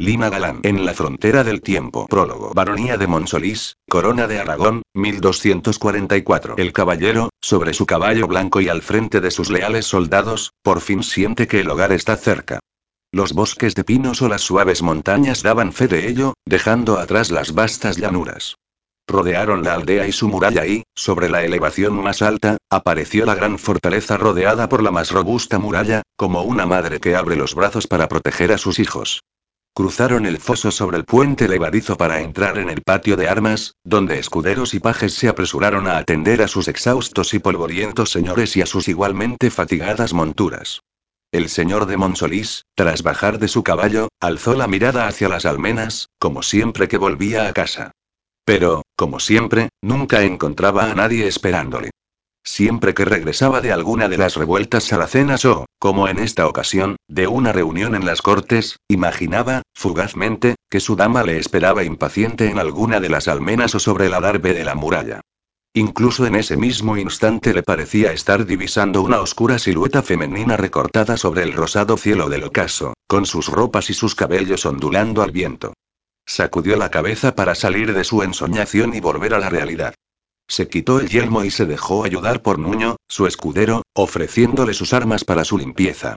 Lima Galán. En la frontera del tiempo. Prólogo. Baronía de Monsolís, Corona de Aragón, 1244. El caballero, sobre su caballo blanco y al frente de sus leales soldados, por fin siente que el hogar está cerca. Los bosques de pinos o las suaves montañas daban fe de ello, dejando atrás las vastas llanuras. Rodearon la aldea y su muralla y, sobre la elevación más alta, apareció la gran fortaleza rodeada por la más robusta muralla, como una madre que abre los brazos para proteger a sus hijos. Cruzaron el foso sobre el puente levadizo para entrar en el patio de armas, donde escuderos y pajes se apresuraron a atender a sus exhaustos y polvorientos señores y a sus igualmente fatigadas monturas. El señor de Monsolís, tras bajar de su caballo, alzó la mirada hacia las almenas, como siempre que volvía a casa. Pero, como siempre, nunca encontraba a nadie esperándole. Siempre que regresaba de alguna de las revueltas saracenas o, como en esta ocasión, de una reunión en las cortes, imaginaba, fugazmente, que su dama le esperaba impaciente en alguna de las almenas o sobre el adarve de la muralla. Incluso en ese mismo instante le parecía estar divisando una oscura silueta femenina recortada sobre el rosado cielo del ocaso, con sus ropas y sus cabellos ondulando al viento. Sacudió la cabeza para salir de su ensoñación y volver a la realidad. Se quitó el yelmo y se dejó ayudar por Nuño, su escudero, ofreciéndole sus armas para su limpieza.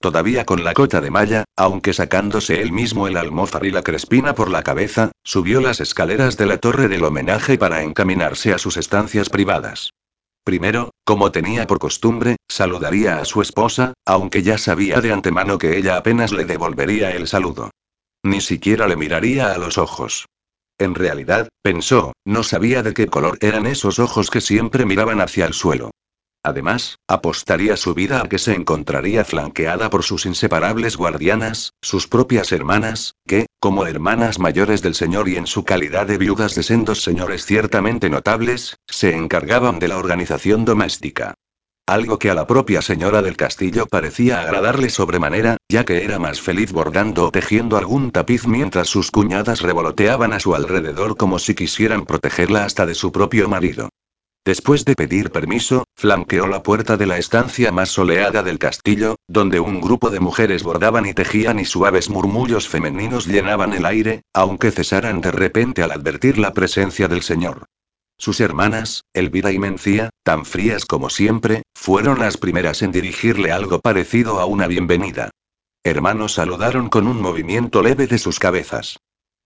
Todavía con la cota de malla, aunque sacándose él mismo el almófar y la crespina por la cabeza, subió las escaleras de la torre del homenaje para encaminarse a sus estancias privadas. Primero, como tenía por costumbre, saludaría a su esposa, aunque ya sabía de antemano que ella apenas le devolvería el saludo. Ni siquiera le miraría a los ojos. En realidad, pensó, no sabía de qué color eran esos ojos que siempre miraban hacia el suelo. Además, apostaría su vida a que se encontraría flanqueada por sus inseparables guardianas, sus propias hermanas, que, como hermanas mayores del señor y en su calidad de viudas de sendos señores ciertamente notables, se encargaban de la organización doméstica. Algo que a la propia señora del castillo parecía agradarle sobremanera, ya que era más feliz bordando o tejiendo algún tapiz mientras sus cuñadas revoloteaban a su alrededor como si quisieran protegerla hasta de su propio marido. Después de pedir permiso, flanqueó la puerta de la estancia más soleada del castillo, donde un grupo de mujeres bordaban y tejían y suaves murmullos femeninos llenaban el aire, aunque cesaran de repente al advertir la presencia del señor. Sus hermanas, Elvira y Mencía, tan frías como siempre, fueron las primeras en dirigirle algo parecido a una bienvenida. Hermanos saludaron con un movimiento leve de sus cabezas.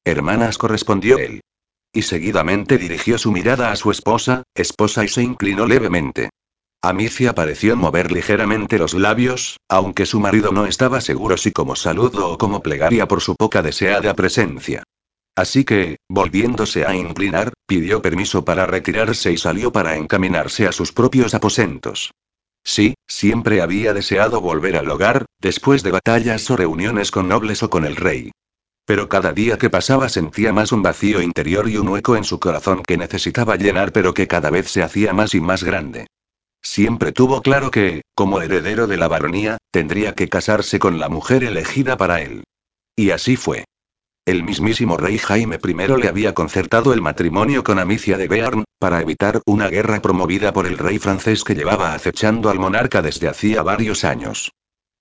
Hermanas correspondió él. Y seguidamente dirigió su mirada a su esposa, esposa y se inclinó levemente. Amicia pareció mover ligeramente los labios, aunque su marido no estaba seguro si como saludo o como plegaria por su poca deseada presencia. Así que, volviéndose a inclinar, pidió permiso para retirarse y salió para encaminarse a sus propios aposentos. Sí, siempre había deseado volver al hogar, después de batallas o reuniones con nobles o con el rey. Pero cada día que pasaba sentía más un vacío interior y un hueco en su corazón que necesitaba llenar pero que cada vez se hacía más y más grande. Siempre tuvo claro que, como heredero de la baronía, tendría que casarse con la mujer elegida para él. Y así fue. El mismísimo rey Jaime I le había concertado el matrimonio con Amicia de Bearn, para evitar una guerra promovida por el rey francés que llevaba acechando al monarca desde hacía varios años.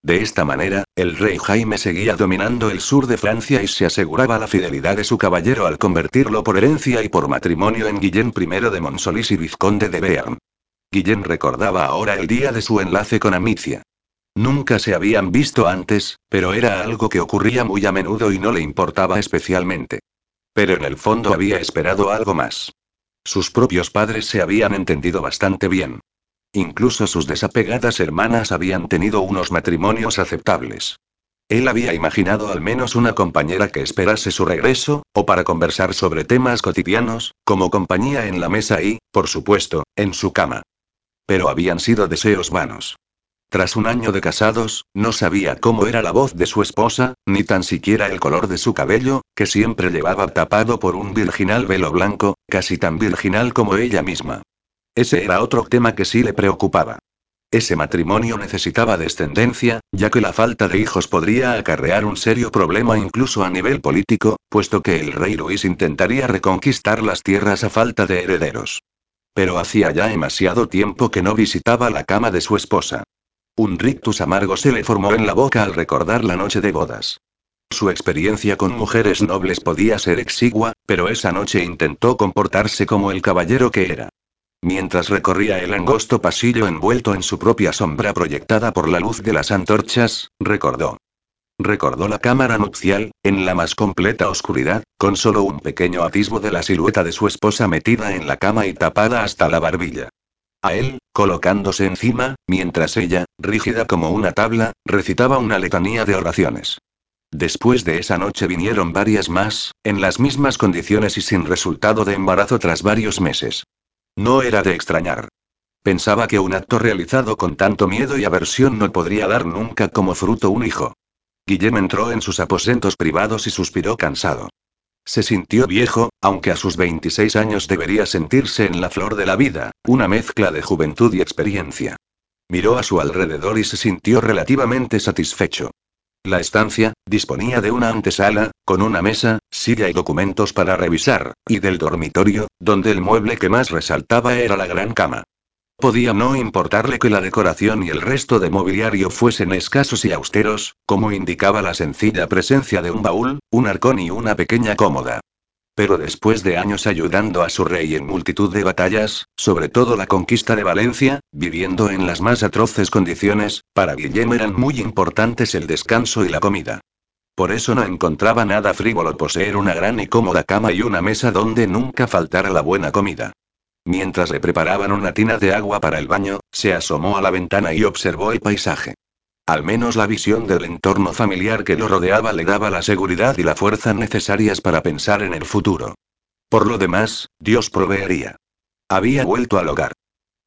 De esta manera, el rey Jaime seguía dominando el sur de Francia y se aseguraba la fidelidad de su caballero al convertirlo por herencia y por matrimonio en Guillén I de Monsolís y vizconde de Bearn. Guillén recordaba ahora el día de su enlace con Amicia. Nunca se habían visto antes, pero era algo que ocurría muy a menudo y no le importaba especialmente. Pero en el fondo había esperado algo más. Sus propios padres se habían entendido bastante bien. Incluso sus desapegadas hermanas habían tenido unos matrimonios aceptables. Él había imaginado al menos una compañera que esperase su regreso, o para conversar sobre temas cotidianos, como compañía en la mesa y, por supuesto, en su cama. Pero habían sido deseos vanos. Tras un año de casados, no sabía cómo era la voz de su esposa, ni tan siquiera el color de su cabello, que siempre llevaba tapado por un virginal velo blanco, casi tan virginal como ella misma. Ese era otro tema que sí le preocupaba. Ese matrimonio necesitaba descendencia, ya que la falta de hijos podría acarrear un serio problema incluso a nivel político, puesto que el rey Luis intentaría reconquistar las tierras a falta de herederos. Pero hacía ya demasiado tiempo que no visitaba la cama de su esposa. Un rictus amargo se le formó en la boca al recordar la noche de bodas. Su experiencia con mujeres nobles podía ser exigua, pero esa noche intentó comportarse como el caballero que era. Mientras recorría el angosto pasillo envuelto en su propia sombra proyectada por la luz de las antorchas, recordó. Recordó la cámara nupcial, en la más completa oscuridad, con solo un pequeño atisbo de la silueta de su esposa metida en la cama y tapada hasta la barbilla. Él, colocándose encima, mientras ella, rígida como una tabla, recitaba una letanía de oraciones. Después de esa noche vinieron varias más, en las mismas condiciones y sin resultado de embarazo tras varios meses. No era de extrañar. Pensaba que un acto realizado con tanto miedo y aversión no podría dar nunca como fruto un hijo. Guillem entró en sus aposentos privados y suspiró cansado. Se sintió viejo, aunque a sus 26 años debería sentirse en la flor de la vida, una mezcla de juventud y experiencia. Miró a su alrededor y se sintió relativamente satisfecho. La estancia, disponía de una antesala, con una mesa, silla y documentos para revisar, y del dormitorio, donde el mueble que más resaltaba era la gran cama. Podía no importarle que la decoración y el resto de mobiliario fuesen escasos y austeros, como indicaba la sencilla presencia de un baúl, un arcón y una pequeña cómoda. Pero después de años ayudando a su rey en multitud de batallas, sobre todo la conquista de Valencia, viviendo en las más atroces condiciones, para Guillem eran muy importantes el descanso y la comida. Por eso no encontraba nada frívolo poseer una gran y cómoda cama y una mesa donde nunca faltara la buena comida. Mientras le preparaban una tina de agua para el baño, se asomó a la ventana y observó el paisaje. Al menos la visión del entorno familiar que lo rodeaba le daba la seguridad y la fuerza necesarias para pensar en el futuro. Por lo demás, Dios proveería. Había vuelto al hogar.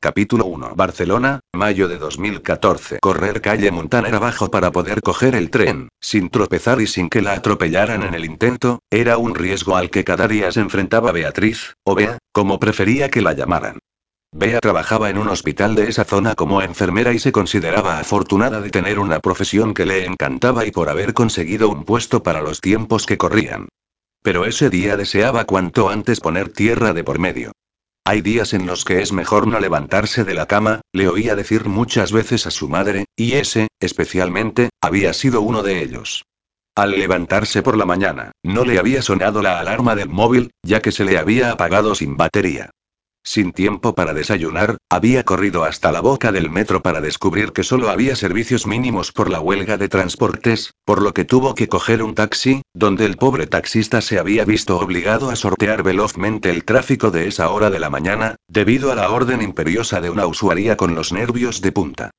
Capítulo 1. Barcelona, mayo de 2014. Correr calle Montaner abajo para poder coger el tren, sin tropezar y sin que la atropellaran en el intento, era un riesgo al que cada día se enfrentaba Beatriz, o Bea, como prefería que la llamaran. Bea trabajaba en un hospital de esa zona como enfermera y se consideraba afortunada de tener una profesión que le encantaba y por haber conseguido un puesto para los tiempos que corrían. Pero ese día deseaba cuanto antes poner tierra de por medio. Hay días en los que es mejor no levantarse de la cama, le oía decir muchas veces a su madre, y ese, especialmente, había sido uno de ellos. Al levantarse por la mañana, no le había sonado la alarma del móvil, ya que se le había apagado sin batería. Sin tiempo para desayunar, había corrido hasta la boca del metro para descubrir que solo había servicios mínimos por la huelga de transportes, por lo que tuvo que coger un taxi, donde el pobre taxista se había visto obligado a sortear velozmente el tráfico de esa hora de la mañana, debido a la orden imperiosa de una usuaria con los nervios de punta.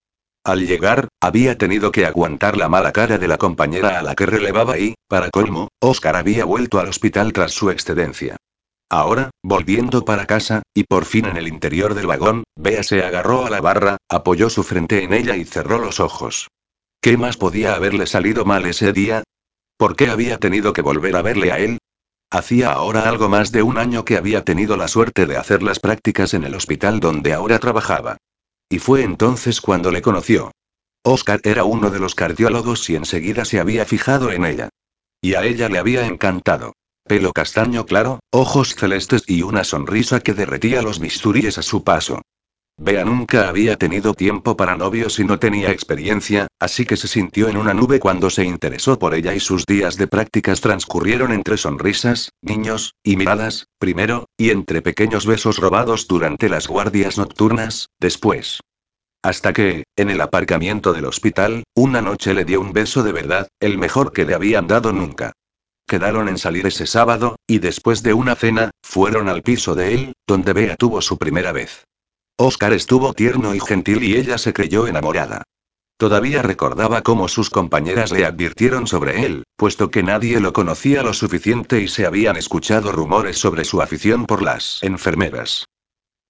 Al llegar, había tenido que aguantar la mala cara de la compañera a la que relevaba y, para colmo, Oscar había vuelto al hospital tras su excedencia. Ahora, volviendo para casa, y por fin en el interior del vagón, Bea se agarró a la barra, apoyó su frente en ella y cerró los ojos. ¿Qué más podía haberle salido mal ese día? ¿Por qué había tenido que volver a verle a él? Hacía ahora algo más de un año que había tenido la suerte de hacer las prácticas en el hospital donde ahora trabajaba. Y fue entonces cuando le conoció. Oscar era uno de los cardiólogos y enseguida se había fijado en ella. Y a ella le había encantado. Pelo castaño claro, ojos celestes y una sonrisa que derretía los bisturíes a su paso. Bea nunca había tenido tiempo para novios y no tenía experiencia, así que se sintió en una nube cuando se interesó por ella y sus días de prácticas transcurrieron entre sonrisas, niños, y miradas, primero, y entre pequeños besos robados durante las guardias nocturnas, después. Hasta que, en el aparcamiento del hospital, una noche le dio un beso de verdad, el mejor que le habían dado nunca. Quedaron en salir ese sábado, y después de una cena, fueron al piso de él, donde Bea tuvo su primera vez. Oscar estuvo tierno y gentil y ella se creyó enamorada. Todavía recordaba cómo sus compañeras le advirtieron sobre él, puesto que nadie lo conocía lo suficiente y se habían escuchado rumores sobre su afición por las enfermeras.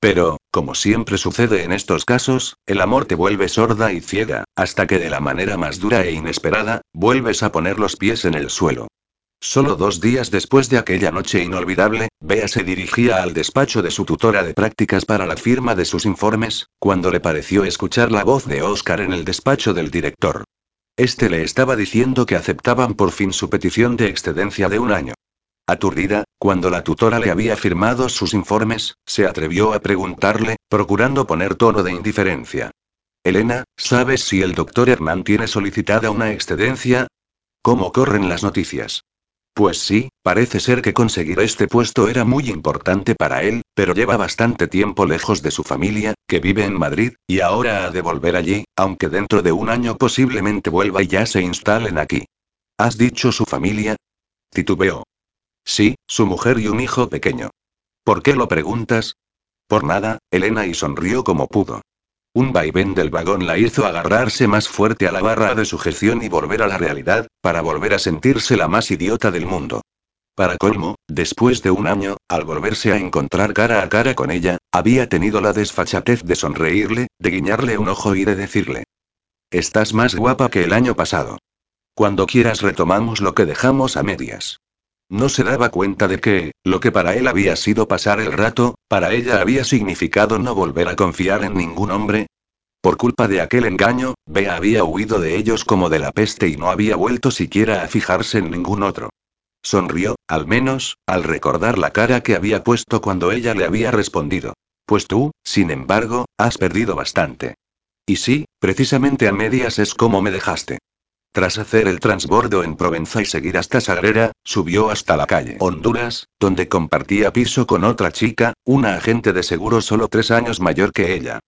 Pero, como siempre sucede en estos casos, el amor te vuelve sorda y ciega, hasta que de la manera más dura e inesperada, vuelves a poner los pies en el suelo. Solo dos días después de aquella noche inolvidable, Bea se dirigía al despacho de su tutora de prácticas para la firma de sus informes, cuando le pareció escuchar la voz de Oscar en el despacho del director. Este le estaba diciendo que aceptaban por fin su petición de excedencia de un año. Aturdida, cuando la tutora le había firmado sus informes, se atrevió a preguntarle, procurando poner tono de indiferencia. Elena, ¿sabes si el doctor Hernán tiene solicitada una excedencia? ¿Cómo corren las noticias? Pues sí, parece ser que conseguir este puesto era muy importante para él, pero lleva bastante tiempo lejos de su familia, que vive en Madrid, y ahora ha de volver allí, aunque dentro de un año posiblemente vuelva y ya se instalen aquí. ¿Has dicho su familia? Titubeó. Sí, su mujer y un hijo pequeño. ¿Por qué lo preguntas? Por nada, Elena y sonrió como pudo. Un vaivén del vagón la hizo agarrarse más fuerte a la barra de sujeción y volver a la realidad, para volver a sentirse la más idiota del mundo. Para colmo, después de un año, al volverse a encontrar cara a cara con ella, había tenido la desfachatez de sonreírle, de guiñarle un ojo y de decirle. Estás más guapa que el año pasado. Cuando quieras retomamos lo que dejamos a medias. No se daba cuenta de que, lo que para él había sido pasar el rato, para ella había significado no volver a confiar en ningún hombre. Por culpa de aquel engaño, Bea había huido de ellos como de la peste y no había vuelto siquiera a fijarse en ningún otro. Sonrió, al menos, al recordar la cara que había puesto cuando ella le había respondido. Pues tú, sin embargo, has perdido bastante. Y sí, precisamente a medias es como me dejaste. Tras hacer el transbordo en Provenza y seguir hasta Sagrera, subió hasta la calle Honduras, donde compartía piso con otra chica, una agente de seguro solo tres años mayor que ella.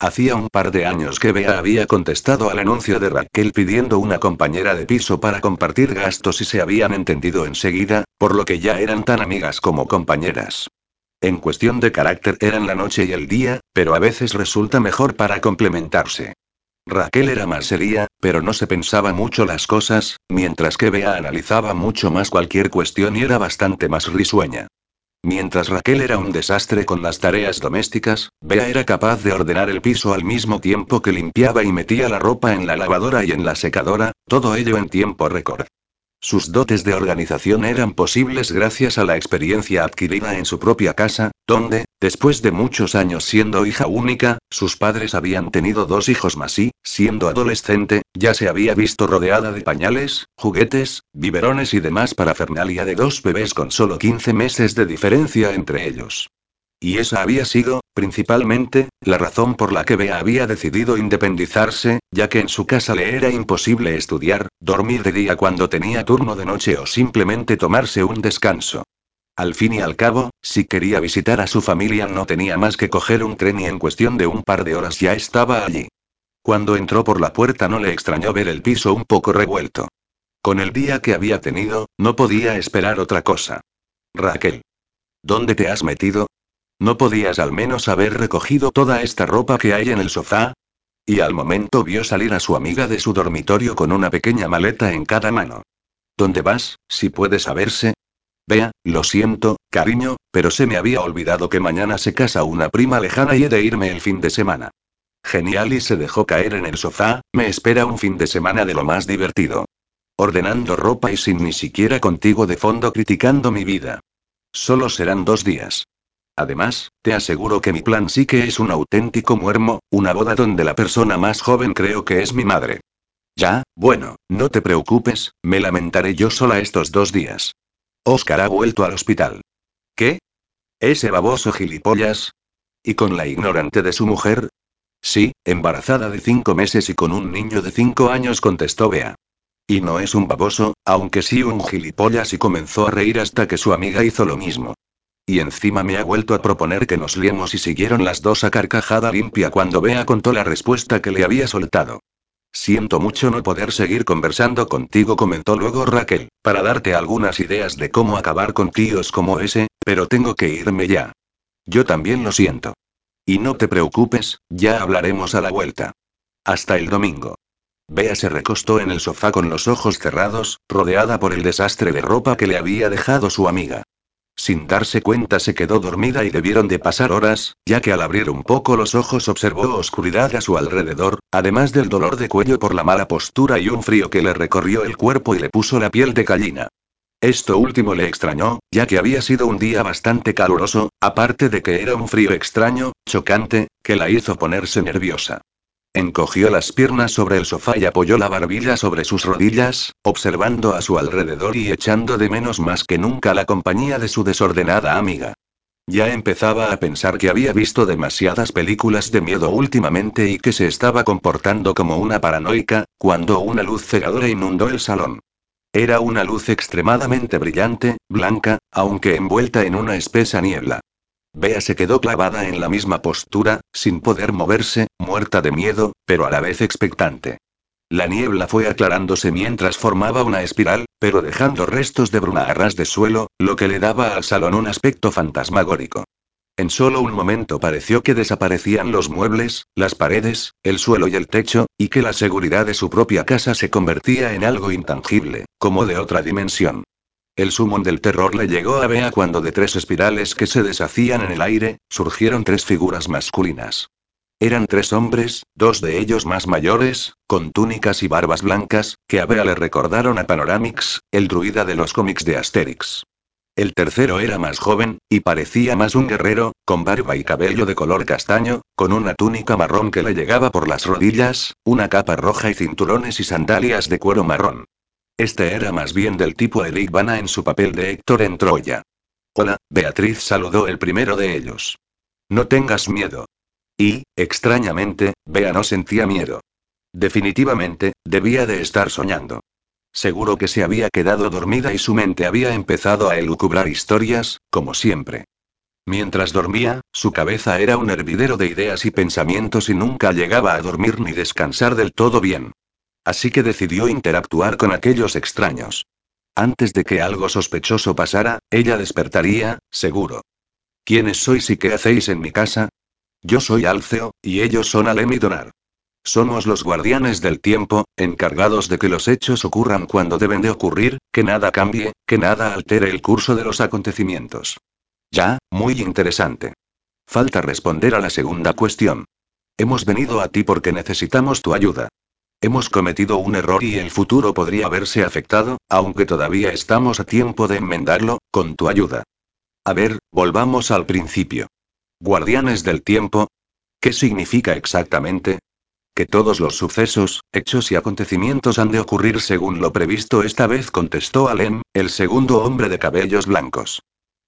Hacía un par de años que Bea había contestado al anuncio de Raquel pidiendo una compañera de piso para compartir gastos y se habían entendido enseguida, por lo que ya eran tan amigas como compañeras. En cuestión de carácter eran la noche y el día, pero a veces resulta mejor para complementarse. Raquel era más seria, pero no se pensaba mucho las cosas, mientras que Bea analizaba mucho más cualquier cuestión y era bastante más risueña. Mientras Raquel era un desastre con las tareas domésticas, Bea era capaz de ordenar el piso al mismo tiempo que limpiaba y metía la ropa en la lavadora y en la secadora, todo ello en tiempo récord. Sus dotes de organización eran posibles gracias a la experiencia adquirida en su propia casa, donde, después de muchos años siendo hija única, sus padres habían tenido dos hijos más y, siendo adolescente, ya se había visto rodeada de pañales, juguetes, biberones y demás parafernalia de dos bebés con solo 15 meses de diferencia entre ellos. Y esa había sido, principalmente, la razón por la que Bea había decidido independizarse, ya que en su casa le era imposible estudiar, dormir de día cuando tenía turno de noche o simplemente tomarse un descanso. Al fin y al cabo, si quería visitar a su familia no tenía más que coger un tren y en cuestión de un par de horas ya estaba allí. Cuando entró por la puerta no le extrañó ver el piso un poco revuelto. Con el día que había tenido, no podía esperar otra cosa. Raquel. ¿Dónde te has metido? ¿No podías al menos haber recogido toda esta ropa que hay en el sofá? Y al momento vio salir a su amiga de su dormitorio con una pequeña maleta en cada mano. ¿Dónde vas, si puede saberse? Vea, lo siento, cariño, pero se me había olvidado que mañana se casa una prima lejana y he de irme el fin de semana. Genial y se dejó caer en el sofá, me espera un fin de semana de lo más divertido. Ordenando ropa y sin ni siquiera contigo de fondo criticando mi vida. Solo serán dos días. Además, te aseguro que mi plan sí que es un auténtico muermo, una boda donde la persona más joven creo que es mi madre. Ya, bueno, no te preocupes, me lamentaré yo sola estos dos días. Oscar ha vuelto al hospital. ¿Qué? ¿Ese baboso gilipollas? ¿Y con la ignorante de su mujer? Sí, embarazada de cinco meses y con un niño de cinco años, contestó Bea. Y no es un baboso, aunque sí un gilipollas y comenzó a reír hasta que su amiga hizo lo mismo. Y encima me ha vuelto a proponer que nos liemos y siguieron las dos a carcajada limpia cuando Bea contó la respuesta que le había soltado. Siento mucho no poder seguir conversando contigo, comentó luego Raquel, para darte algunas ideas de cómo acabar con tíos como ese, pero tengo que irme ya. Yo también lo siento. Y no te preocupes, ya hablaremos a la vuelta. Hasta el domingo. Bea se recostó en el sofá con los ojos cerrados, rodeada por el desastre de ropa que le había dejado su amiga. Sin darse cuenta se quedó dormida y debieron de pasar horas, ya que al abrir un poco los ojos observó oscuridad a su alrededor, además del dolor de cuello por la mala postura y un frío que le recorrió el cuerpo y le puso la piel de gallina. Esto último le extrañó, ya que había sido un día bastante caluroso, aparte de que era un frío extraño, chocante, que la hizo ponerse nerviosa. Encogió las piernas sobre el sofá y apoyó la barbilla sobre sus rodillas, observando a su alrededor y echando de menos más que nunca la compañía de su desordenada amiga. Ya empezaba a pensar que había visto demasiadas películas de miedo últimamente y que se estaba comportando como una paranoica, cuando una luz cegadora inundó el salón. Era una luz extremadamente brillante, blanca, aunque envuelta en una espesa niebla. Bea se quedó clavada en la misma postura, sin poder moverse, muerta de miedo, pero a la vez expectante. La niebla fue aclarándose mientras formaba una espiral, pero dejando restos de bruma a ras de suelo, lo que le daba al salón un aspecto fantasmagórico. En solo un momento pareció que desaparecían los muebles, las paredes, el suelo y el techo, y que la seguridad de su propia casa se convertía en algo intangible, como de otra dimensión. El sumón del terror le llegó a Bea cuando de tres espirales que se deshacían en el aire, surgieron tres figuras masculinas. Eran tres hombres, dos de ellos más mayores, con túnicas y barbas blancas, que a Bea le recordaron a Panoramix, el druida de los cómics de Asterix. El tercero era más joven, y parecía más un guerrero, con barba y cabello de color castaño, con una túnica marrón que le llegaba por las rodillas, una capa roja y cinturones y sandalias de cuero marrón. Este era más bien del tipo Eric Bana en su papel de Héctor en Troya. Hola, Beatriz saludó el primero de ellos. No tengas miedo. Y, extrañamente, Bea no sentía miedo. Definitivamente, debía de estar soñando. Seguro que se había quedado dormida y su mente había empezado a elucubrar historias, como siempre. Mientras dormía, su cabeza era un hervidero de ideas y pensamientos y nunca llegaba a dormir ni descansar del todo bien. Así que decidió interactuar con aquellos extraños. Antes de que algo sospechoso pasara, ella despertaría, seguro. ¿Quiénes sois y qué hacéis en mi casa? Yo soy Alceo, y ellos son Alem y Donar. Somos los guardianes del tiempo, encargados de que los hechos ocurran cuando deben de ocurrir, que nada cambie, que nada altere el curso de los acontecimientos. Ya, muy interesante. Falta responder a la segunda cuestión. Hemos venido a ti porque necesitamos tu ayuda. Hemos cometido un error y el futuro podría verse afectado, aunque todavía estamos a tiempo de enmendarlo, con tu ayuda. A ver, volvamos al principio. Guardianes del tiempo. ¿Qué significa exactamente? Que todos los sucesos, hechos y acontecimientos han de ocurrir según lo previsto esta vez contestó Alem, el segundo hombre de cabellos blancos.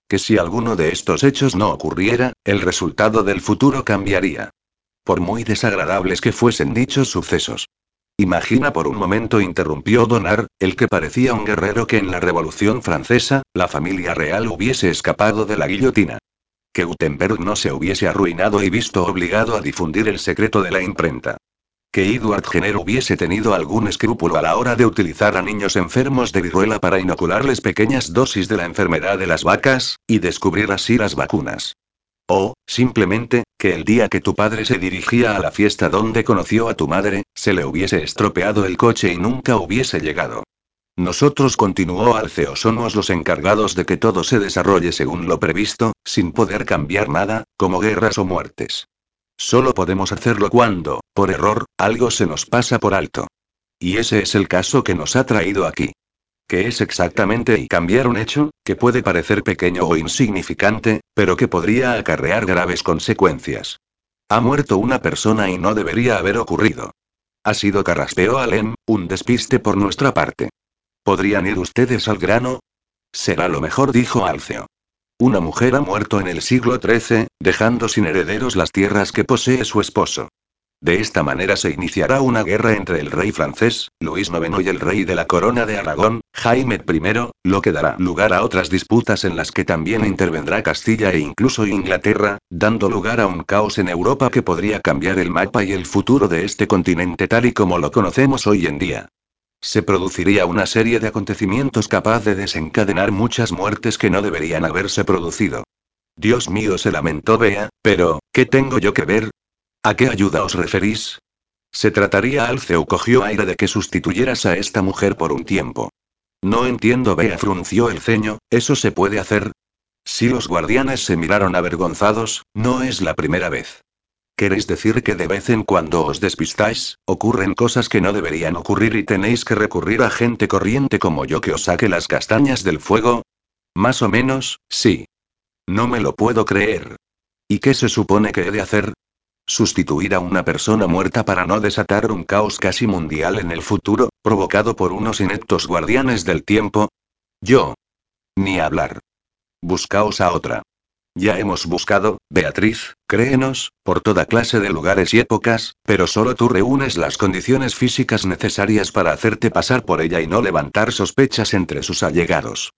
Que si alguno de estos hechos no ocurriera, el resultado del futuro cambiaría. Por muy desagradables que fuesen dichos sucesos. Imagina por un momento, interrumpió Donar, el que parecía un guerrero que en la Revolución Francesa, la familia real hubiese escapado de la guillotina. Que Gutenberg no se hubiese arruinado y visto obligado a difundir el secreto de la imprenta que Edward Jenner hubiese tenido algún escrúpulo a la hora de utilizar a niños enfermos de viruela para inocularles pequeñas dosis de la enfermedad de las vacas, y descubrir así las vacunas. O, simplemente, que el día que tu padre se dirigía a la fiesta donde conoció a tu madre, se le hubiese estropeado el coche y nunca hubiese llegado. Nosotros, continuó Alceo, somos los encargados de que todo se desarrolle según lo previsto, sin poder cambiar nada, como guerras o muertes. Solo podemos hacerlo cuando, por error, algo se nos pasa por alto. Y ese es el caso que nos ha traído aquí. ¿Qué es exactamente y cambiar un hecho, que puede parecer pequeño o insignificante, pero que podría acarrear graves consecuencias? Ha muerto una persona y no debería haber ocurrido. Ha sido carraspeo Alem, un despiste por nuestra parte. ¿Podrían ir ustedes al grano? Será lo mejor, dijo Alceo. Una mujer ha muerto en el siglo XIII, dejando sin herederos las tierras que posee su esposo. De esta manera se iniciará una guerra entre el rey francés, Luis IX y el rey de la corona de Aragón, Jaime I, lo que dará lugar a otras disputas en las que también intervendrá Castilla e incluso Inglaterra, dando lugar a un caos en Europa que podría cambiar el mapa y el futuro de este continente tal y como lo conocemos hoy en día. Se produciría una serie de acontecimientos capaz de desencadenar muchas muertes que no deberían haberse producido. Dios mío, se lamentó Bea, pero, ¿qué tengo yo que ver? ¿A qué ayuda os referís? Se trataría Alceu cogió aire de que sustituyeras a esta mujer por un tiempo. No entiendo, Bea frunció el ceño, ¿eso se puede hacer? Si los guardianes se miraron avergonzados, no es la primera vez. ¿Queréis decir que de vez en cuando os despistáis, ocurren cosas que no deberían ocurrir y tenéis que recurrir a gente corriente como yo que os saque las castañas del fuego? Más o menos, sí. No me lo puedo creer. ¿Y qué se supone que he de hacer? Sustituir a una persona muerta para no desatar un caos casi mundial en el futuro, provocado por unos ineptos guardianes del tiempo. Yo. Ni hablar. Buscaos a otra. Ya hemos buscado, Beatriz, créenos, por toda clase de lugares y épocas, pero solo tú reúnes las condiciones físicas necesarias para hacerte pasar por ella y no levantar sospechas entre sus allegados.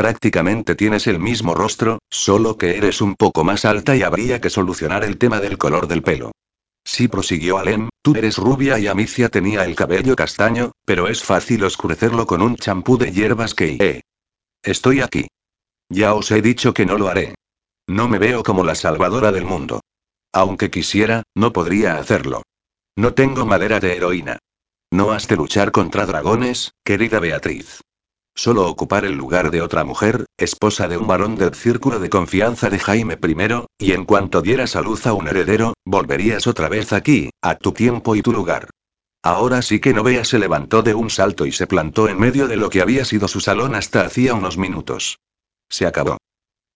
Prácticamente tienes el mismo rostro, solo que eres un poco más alta y habría que solucionar el tema del color del pelo. Sí, prosiguió Alem, tú eres rubia y Amicia tenía el cabello castaño, pero es fácil oscurecerlo con un champú de hierbas que... Eh. Estoy aquí. Ya os he dicho que no lo haré. No me veo como la salvadora del mundo. Aunque quisiera, no podría hacerlo. No tengo madera de heroína. No has de luchar contra dragones, querida Beatriz. Solo ocupar el lugar de otra mujer, esposa de un varón del círculo de confianza de Jaime I, y en cuanto dieras a luz a un heredero, volverías otra vez aquí, a tu tiempo y tu lugar. Ahora sí que Novea se levantó de un salto y se plantó en medio de lo que había sido su salón hasta hacía unos minutos. Se acabó.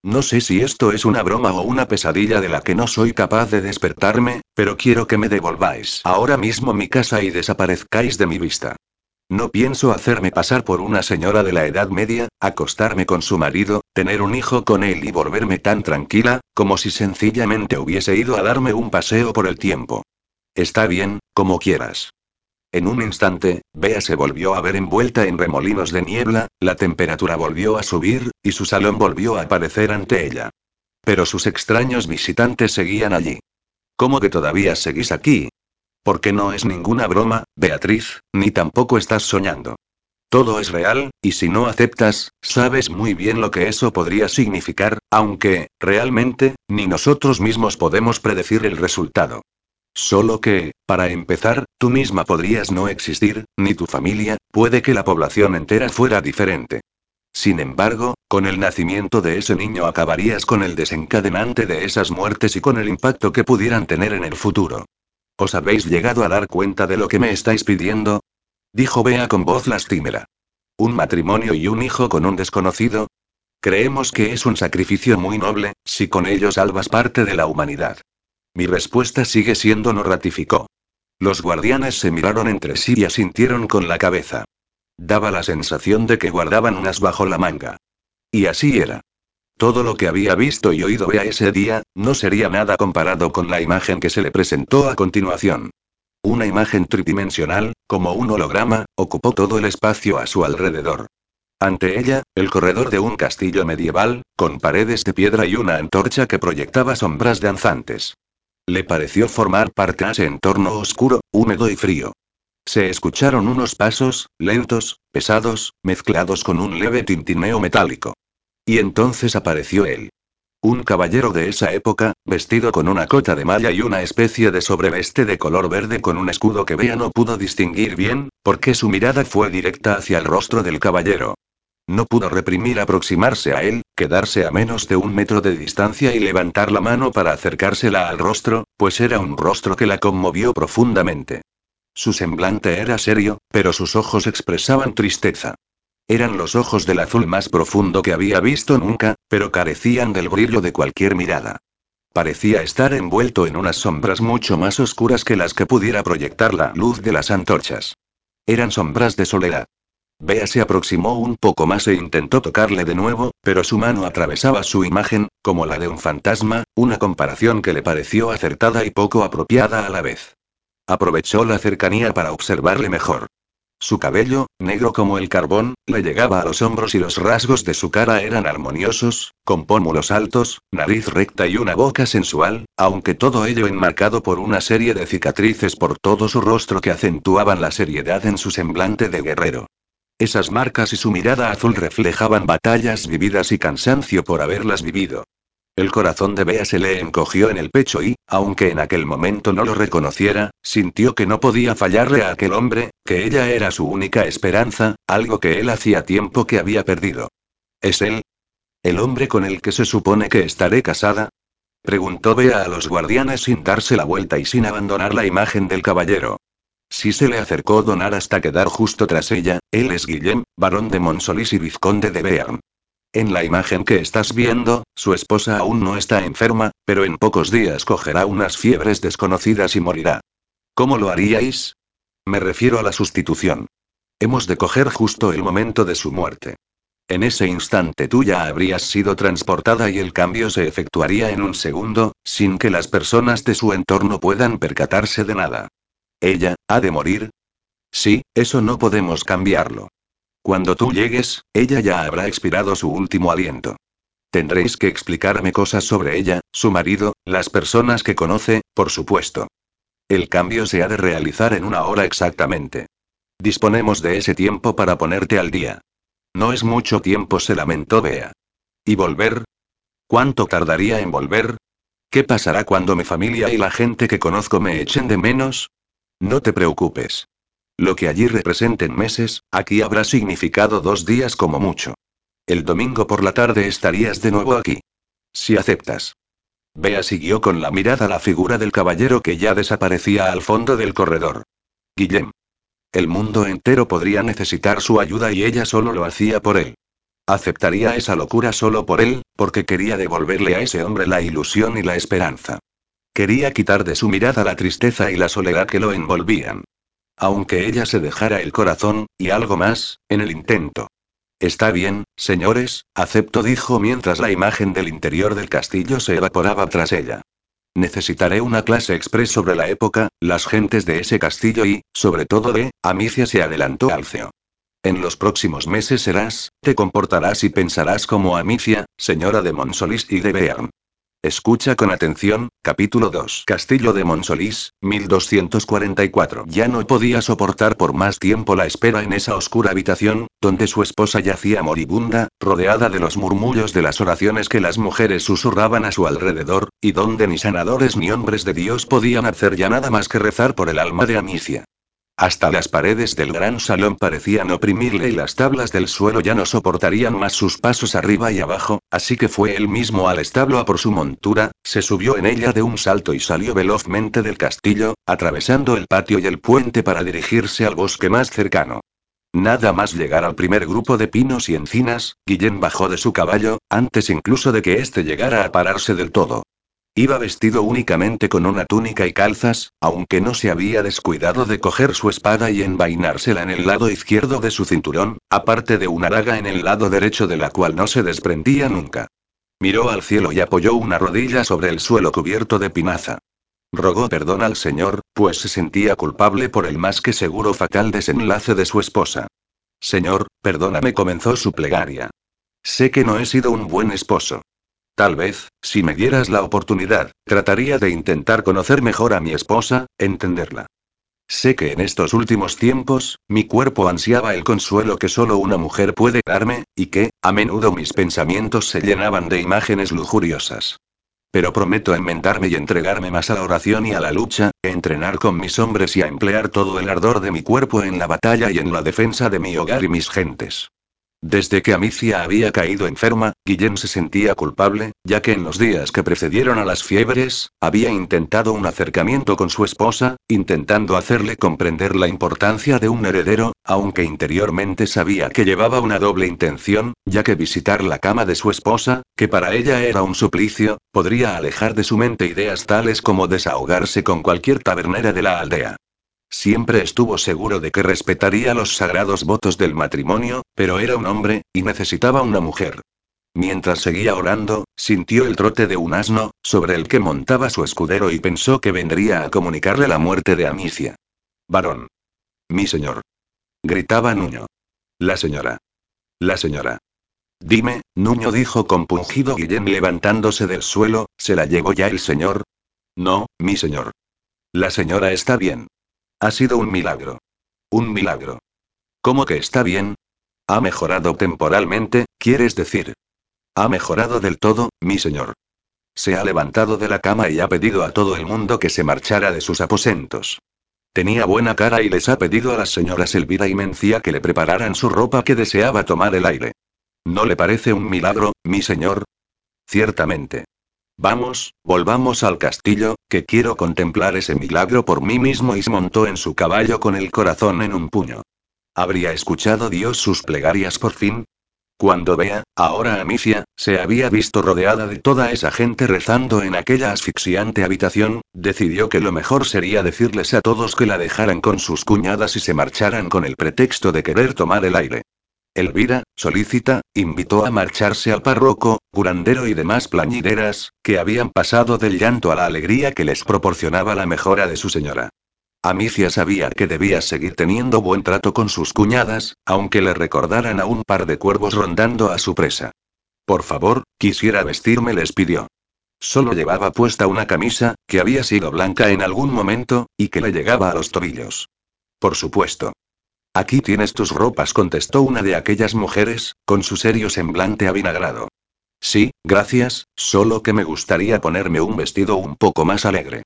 No sé si esto es una broma o una pesadilla de la que no soy capaz de despertarme, pero quiero que me devolváis ahora mismo mi casa y desaparezcáis de mi vista. No pienso hacerme pasar por una señora de la Edad Media, acostarme con su marido, tener un hijo con él y volverme tan tranquila, como si sencillamente hubiese ido a darme un paseo por el tiempo. Está bien, como quieras. En un instante, Bea se volvió a ver envuelta en remolinos de niebla, la temperatura volvió a subir, y su salón volvió a aparecer ante ella. Pero sus extraños visitantes seguían allí. ¿Cómo que todavía seguís aquí? Porque no es ninguna broma, Beatriz, ni tampoco estás soñando. Todo es real, y si no aceptas, sabes muy bien lo que eso podría significar, aunque, realmente, ni nosotros mismos podemos predecir el resultado. Solo que, para empezar, tú misma podrías no existir, ni tu familia, puede que la población entera fuera diferente. Sin embargo, con el nacimiento de ese niño acabarías con el desencadenante de esas muertes y con el impacto que pudieran tener en el futuro. ¿Os habéis llegado a dar cuenta de lo que me estáis pidiendo? Dijo Bea con voz lastimera. ¿Un matrimonio y un hijo con un desconocido? Creemos que es un sacrificio muy noble, si con ello salvas parte de la humanidad. Mi respuesta sigue siendo no ratificó. Los guardianes se miraron entre sí y asintieron con la cabeza. Daba la sensación de que guardaban unas bajo la manga. Y así era. Todo lo que había visto y oído Bea ese día, no sería nada comparado con la imagen que se le presentó a continuación. Una imagen tridimensional, como un holograma, ocupó todo el espacio a su alrededor. Ante ella, el corredor de un castillo medieval, con paredes de piedra y una antorcha que proyectaba sombras danzantes. Le pareció formar parte de ese entorno oscuro, húmedo y frío. Se escucharon unos pasos, lentos, pesados, mezclados con un leve tintineo metálico. Y entonces apareció él. Un caballero de esa época, vestido con una cota de malla y una especie de sobreveste de color verde con un escudo que Bea no pudo distinguir bien, porque su mirada fue directa hacia el rostro del caballero. No pudo reprimir aproximarse a él, quedarse a menos de un metro de distancia y levantar la mano para acercársela al rostro, pues era un rostro que la conmovió profundamente. Su semblante era serio, pero sus ojos expresaban tristeza. Eran los ojos del azul más profundo que había visto nunca, pero carecían del brillo de cualquier mirada. Parecía estar envuelto en unas sombras mucho más oscuras que las que pudiera proyectar la luz de las antorchas. Eran sombras de soledad. Bea se aproximó un poco más e intentó tocarle de nuevo, pero su mano atravesaba su imagen, como la de un fantasma, una comparación que le pareció acertada y poco apropiada a la vez. Aprovechó la cercanía para observarle mejor. Su cabello, negro como el carbón, le llegaba a los hombros y los rasgos de su cara eran armoniosos, con pómulos altos, nariz recta y una boca sensual, aunque todo ello enmarcado por una serie de cicatrices por todo su rostro que acentuaban la seriedad en su semblante de guerrero. Esas marcas y su mirada azul reflejaban batallas vividas y cansancio por haberlas vivido. El corazón de Bea se le encogió en el pecho y, aunque en aquel momento no lo reconociera, sintió que no podía fallarle a aquel hombre, que ella era su única esperanza, algo que él hacía tiempo que había perdido. ¿Es él? ¿El hombre con el que se supone que estaré casada? Preguntó Bea a los guardianes sin darse la vuelta y sin abandonar la imagen del caballero. Si se le acercó Donar hasta quedar justo tras ella, él es Guillem, barón de Monsolís y vizconde de Bearn. En la imagen que estás viendo, su esposa aún no está enferma, pero en pocos días cogerá unas fiebres desconocidas y morirá. ¿Cómo lo haríais? Me refiero a la sustitución. Hemos de coger justo el momento de su muerte. En ese instante tú ya habrías sido transportada y el cambio se efectuaría en un segundo, sin que las personas de su entorno puedan percatarse de nada. ¿Ella, ha de morir? Sí, eso no podemos cambiarlo. Cuando tú llegues, ella ya habrá expirado su último aliento. Tendréis que explicarme cosas sobre ella, su marido, las personas que conoce, por supuesto. El cambio se ha de realizar en una hora exactamente. Disponemos de ese tiempo para ponerte al día. No es mucho tiempo, se lamentó Bea. ¿Y volver? ¿Cuánto tardaría en volver? ¿Qué pasará cuando mi familia y la gente que conozco me echen de menos? No te preocupes. Lo que allí representen meses, aquí habrá significado dos días como mucho. El domingo por la tarde estarías de nuevo aquí. Si aceptas. Bea siguió con la mirada la figura del caballero que ya desaparecía al fondo del corredor. Guillem. El mundo entero podría necesitar su ayuda y ella solo lo hacía por él. Aceptaría esa locura solo por él, porque quería devolverle a ese hombre la ilusión y la esperanza. Quería quitar de su mirada la tristeza y la soledad que lo envolvían. Aunque ella se dejara el corazón, y algo más, en el intento. Está bien, señores, acepto, dijo mientras la imagen del interior del castillo se evaporaba tras ella. Necesitaré una clase express sobre la época, las gentes de ese castillo y, sobre todo de, Amicia se adelantó Alceo. En los próximos meses serás, te comportarás y pensarás como Amicia, señora de Monsolis y de Bearn. Escucha con atención, capítulo 2. Castillo de Monsolís, 1244. Ya no podía soportar por más tiempo la espera en esa oscura habitación, donde su esposa yacía moribunda, rodeada de los murmullos de las oraciones que las mujeres susurraban a su alrededor, y donde ni sanadores ni hombres de Dios podían hacer ya nada más que rezar por el alma de Amicia. Hasta las paredes del gran salón parecían oprimirle y las tablas del suelo ya no soportarían más sus pasos arriba y abajo, así que fue él mismo al establo a por su montura, se subió en ella de un salto y salió velozmente del castillo, atravesando el patio y el puente para dirigirse al bosque más cercano. Nada más llegar al primer grupo de pinos y encinas, Guillén bajó de su caballo, antes incluso de que éste llegara a pararse del todo. Iba vestido únicamente con una túnica y calzas, aunque no se había descuidado de coger su espada y envainársela en el lado izquierdo de su cinturón, aparte de una daga en el lado derecho de la cual no se desprendía nunca. Miró al cielo y apoyó una rodilla sobre el suelo cubierto de pinaza. Rogó perdón al Señor, pues se sentía culpable por el más que seguro fatal desenlace de su esposa. Señor, perdóname, comenzó su plegaria. Sé que no he sido un buen esposo. Tal vez, si me dieras la oportunidad, trataría de intentar conocer mejor a mi esposa, entenderla. Sé que en estos últimos tiempos, mi cuerpo ansiaba el consuelo que solo una mujer puede darme, y que, a menudo mis pensamientos se llenaban de imágenes lujuriosas. Pero prometo enmendarme y entregarme más a la oración y a la lucha, a entrenar con mis hombres y a emplear todo el ardor de mi cuerpo en la batalla y en la defensa de mi hogar y mis gentes. Desde que Amicia había caído enferma, Guillén se sentía culpable, ya que en los días que precedieron a las fiebres, había intentado un acercamiento con su esposa, intentando hacerle comprender la importancia de un heredero, aunque interiormente sabía que llevaba una doble intención, ya que visitar la cama de su esposa, que para ella era un suplicio, podría alejar de su mente ideas tales como desahogarse con cualquier tabernera de la aldea. Siempre estuvo seguro de que respetaría los sagrados votos del matrimonio, pero era un hombre, y necesitaba una mujer. Mientras seguía orando, sintió el trote de un asno, sobre el que montaba su escudero y pensó que vendría a comunicarle la muerte de Amicia. Varón. Mi señor. Gritaba Nuño. La señora. La señora. Dime, Nuño dijo compungido Guillén levantándose del suelo, ¿se la llevó ya el señor? No, mi señor. La señora está bien. Ha sido un milagro. Un milagro. ¿Cómo que está bien? Ha mejorado temporalmente, quieres decir. Ha mejorado del todo, mi señor. Se ha levantado de la cama y ha pedido a todo el mundo que se marchara de sus aposentos. Tenía buena cara y les ha pedido a las señoras Elvira y Mencía que le prepararan su ropa que deseaba tomar el aire. ¿No le parece un milagro, mi señor? Ciertamente. Vamos, volvamos al castillo, que quiero contemplar ese milagro por mí mismo y se montó en su caballo con el corazón en un puño. ¿Habría escuchado Dios sus plegarias por fin? Cuando vea, ahora Amicia, se había visto rodeada de toda esa gente rezando en aquella asfixiante habitación, decidió que lo mejor sería decirles a todos que la dejaran con sus cuñadas y se marcharan con el pretexto de querer tomar el aire. Elvira, solícita, invitó a marcharse al párroco, curandero y demás plañideras, que habían pasado del llanto a la alegría que les proporcionaba la mejora de su señora. Amicia sabía que debía seguir teniendo buen trato con sus cuñadas, aunque le recordaran a un par de cuervos rondando a su presa. Por favor, quisiera vestirme, les pidió. Solo llevaba puesta una camisa, que había sido blanca en algún momento, y que le llegaba a los tobillos. Por supuesto. Aquí tienes tus ropas, contestó una de aquellas mujeres, con su serio semblante avinagrado. Sí, gracias, solo que me gustaría ponerme un vestido un poco más alegre.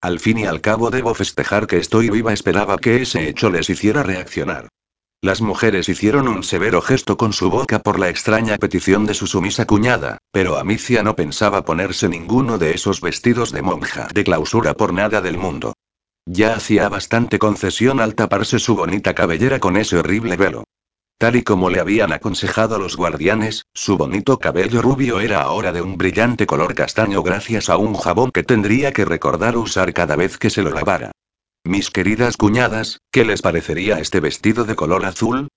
Al fin y al cabo debo festejar que estoy viva, esperaba que ese hecho les hiciera reaccionar. Las mujeres hicieron un severo gesto con su boca por la extraña petición de su sumisa cuñada, pero Amicia no pensaba ponerse ninguno de esos vestidos de monja de clausura por nada del mundo. Ya hacía bastante concesión al taparse su bonita cabellera con ese horrible velo. Tal y como le habían aconsejado los guardianes, su bonito cabello rubio era ahora de un brillante color castaño gracias a un jabón que tendría que recordar usar cada vez que se lo lavara. Mis queridas cuñadas, ¿qué les parecería este vestido de color azul?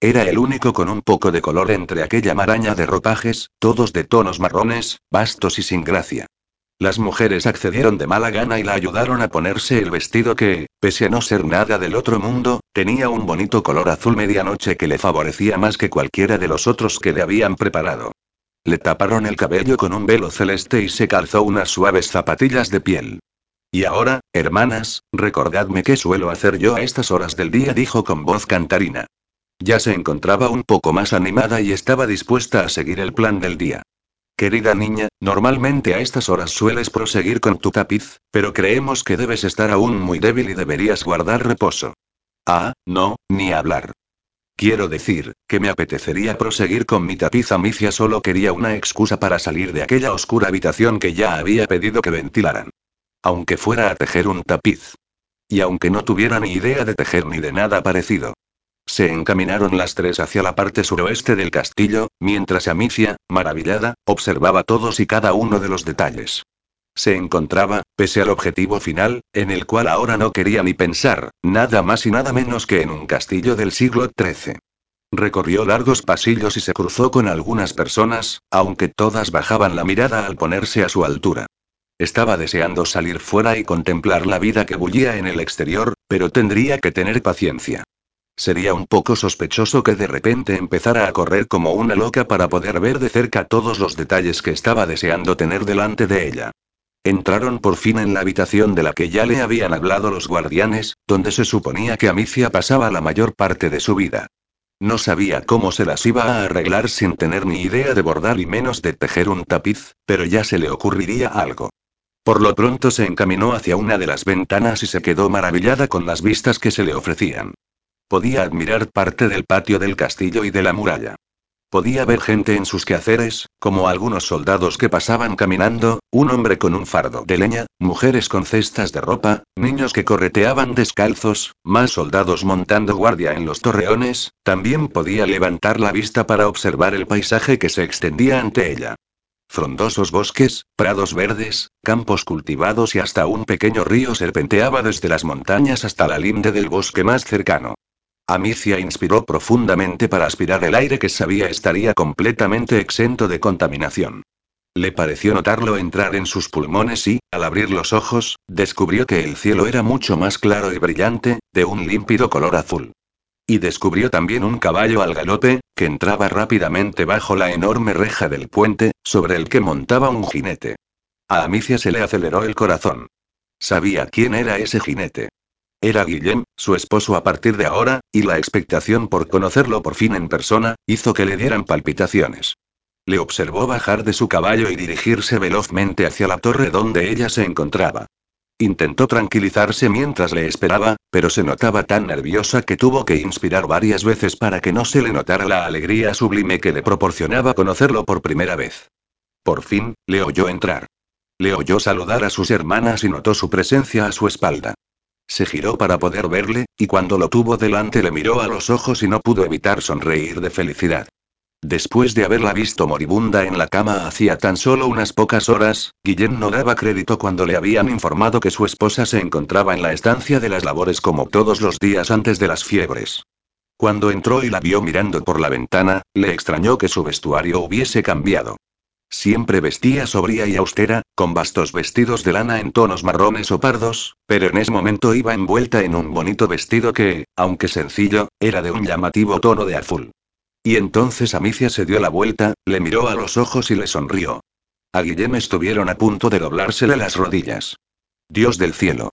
Era el único con un poco de color entre aquella maraña de ropajes, todos de tonos marrones, bastos y sin gracia. Las mujeres accedieron de mala gana y la ayudaron a ponerse el vestido que, pese a no ser nada del otro mundo, tenía un bonito color azul medianoche que le favorecía más que cualquiera de los otros que le habían preparado. Le taparon el cabello con un velo celeste y se calzó unas suaves zapatillas de piel. Y ahora, hermanas, recordadme qué suelo hacer yo a estas horas del día, dijo con voz cantarina. Ya se encontraba un poco más animada y estaba dispuesta a seguir el plan del día. Querida niña, normalmente a estas horas sueles proseguir con tu tapiz, pero creemos que debes estar aún muy débil y deberías guardar reposo. Ah, no, ni hablar. Quiero decir, que me apetecería proseguir con mi tapiz. Amicia solo quería una excusa para salir de aquella oscura habitación que ya había pedido que ventilaran. Aunque fuera a tejer un tapiz. Y aunque no tuviera ni idea de tejer ni de nada parecido. Se encaminaron las tres hacia la parte suroeste del castillo, mientras Amicia, maravillada, observaba todos y cada uno de los detalles. Se encontraba, pese al objetivo final, en el cual ahora no quería ni pensar, nada más y nada menos que en un castillo del siglo XIII. Recorrió largos pasillos y se cruzó con algunas personas, aunque todas bajaban la mirada al ponerse a su altura. Estaba deseando salir fuera y contemplar la vida que bullía en el exterior, pero tendría que tener paciencia. Sería un poco sospechoso que de repente empezara a correr como una loca para poder ver de cerca todos los detalles que estaba deseando tener delante de ella. Entraron por fin en la habitación de la que ya le habían hablado los guardianes, donde se suponía que Amicia pasaba la mayor parte de su vida. No sabía cómo se las iba a arreglar sin tener ni idea de bordar y menos de tejer un tapiz, pero ya se le ocurriría algo. Por lo pronto se encaminó hacia una de las ventanas y se quedó maravillada con las vistas que se le ofrecían. Podía admirar parte del patio del castillo y de la muralla. Podía ver gente en sus quehaceres, como algunos soldados que pasaban caminando, un hombre con un fardo de leña, mujeres con cestas de ropa, niños que correteaban descalzos, más soldados montando guardia en los torreones, también podía levantar la vista para observar el paisaje que se extendía ante ella. Frondosos bosques, prados verdes, campos cultivados y hasta un pequeño río serpenteaba desde las montañas hasta la linde del bosque más cercano. Amicia inspiró profundamente para aspirar el aire que sabía estaría completamente exento de contaminación. Le pareció notarlo entrar en sus pulmones y, al abrir los ojos, descubrió que el cielo era mucho más claro y brillante, de un límpido color azul. Y descubrió también un caballo al galope, que entraba rápidamente bajo la enorme reja del puente, sobre el que montaba un jinete. A Amicia se le aceleró el corazón. Sabía quién era ese jinete. Era Guillem, su esposo a partir de ahora, y la expectación por conocerlo por fin en persona, hizo que le dieran palpitaciones. Le observó bajar de su caballo y dirigirse velozmente hacia la torre donde ella se encontraba. Intentó tranquilizarse mientras le esperaba, pero se notaba tan nerviosa que tuvo que inspirar varias veces para que no se le notara la alegría sublime que le proporcionaba conocerlo por primera vez. Por fin, le oyó entrar. Le oyó saludar a sus hermanas y notó su presencia a su espalda. Se giró para poder verle, y cuando lo tuvo delante le miró a los ojos y no pudo evitar sonreír de felicidad. Después de haberla visto moribunda en la cama hacía tan solo unas pocas horas, Guillem no daba crédito cuando le habían informado que su esposa se encontraba en la estancia de las labores como todos los días antes de las fiebres. Cuando entró y la vio mirando por la ventana, le extrañó que su vestuario hubiese cambiado. Siempre vestía sobria y austera, con vastos vestidos de lana en tonos marrones o pardos, pero en ese momento iba envuelta en un bonito vestido que, aunque sencillo, era de un llamativo tono de azul. Y entonces Amicia se dio la vuelta, le miró a los ojos y le sonrió. A Guillem estuvieron a punto de doblársele las rodillas. Dios del cielo.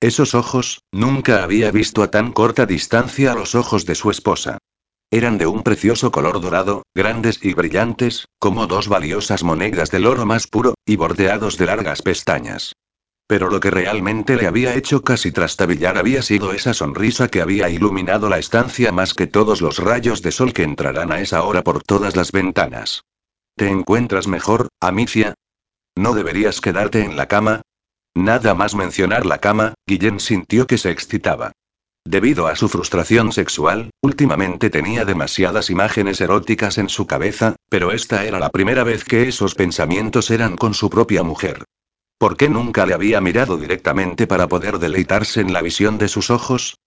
Esos ojos, nunca había visto a tan corta distancia a los ojos de su esposa. Eran de un precioso color dorado, grandes y brillantes, como dos valiosas monedas del oro más puro, y bordeados de largas pestañas. Pero lo que realmente le había hecho casi trastabillar había sido esa sonrisa que había iluminado la estancia más que todos los rayos de sol que entrarán a esa hora por todas las ventanas. ¿Te encuentras mejor, Amicia? ¿No deberías quedarte en la cama? Nada más mencionar la cama, Guillén sintió que se excitaba. Debido a su frustración sexual, últimamente tenía demasiadas imágenes eróticas en su cabeza, pero esta era la primera vez que esos pensamientos eran con su propia mujer. ¿Por qué nunca le había mirado directamente para poder deleitarse en la visión de sus ojos?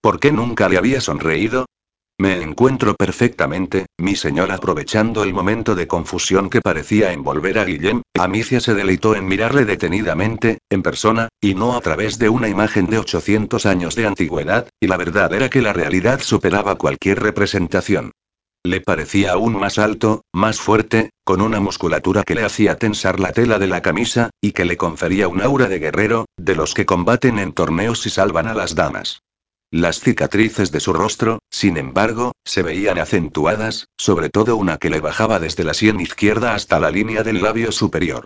¿Por qué nunca le había sonreído? Me encuentro perfectamente, mi señor. Aprovechando el momento de confusión que parecía envolver a Guillem, Amicia se deleitó en mirarle detenidamente, en persona, y no a través de una imagen de 800 años de antigüedad, y la verdad era que la realidad superaba cualquier representación. Le parecía aún más alto, más fuerte, con una musculatura que le hacía tensar la tela de la camisa, y que le confería un aura de guerrero, de los que combaten en torneos y salvan a las damas. Las cicatrices de su rostro, sin embargo, se veían acentuadas, sobre todo una que le bajaba desde la sien izquierda hasta la línea del labio superior.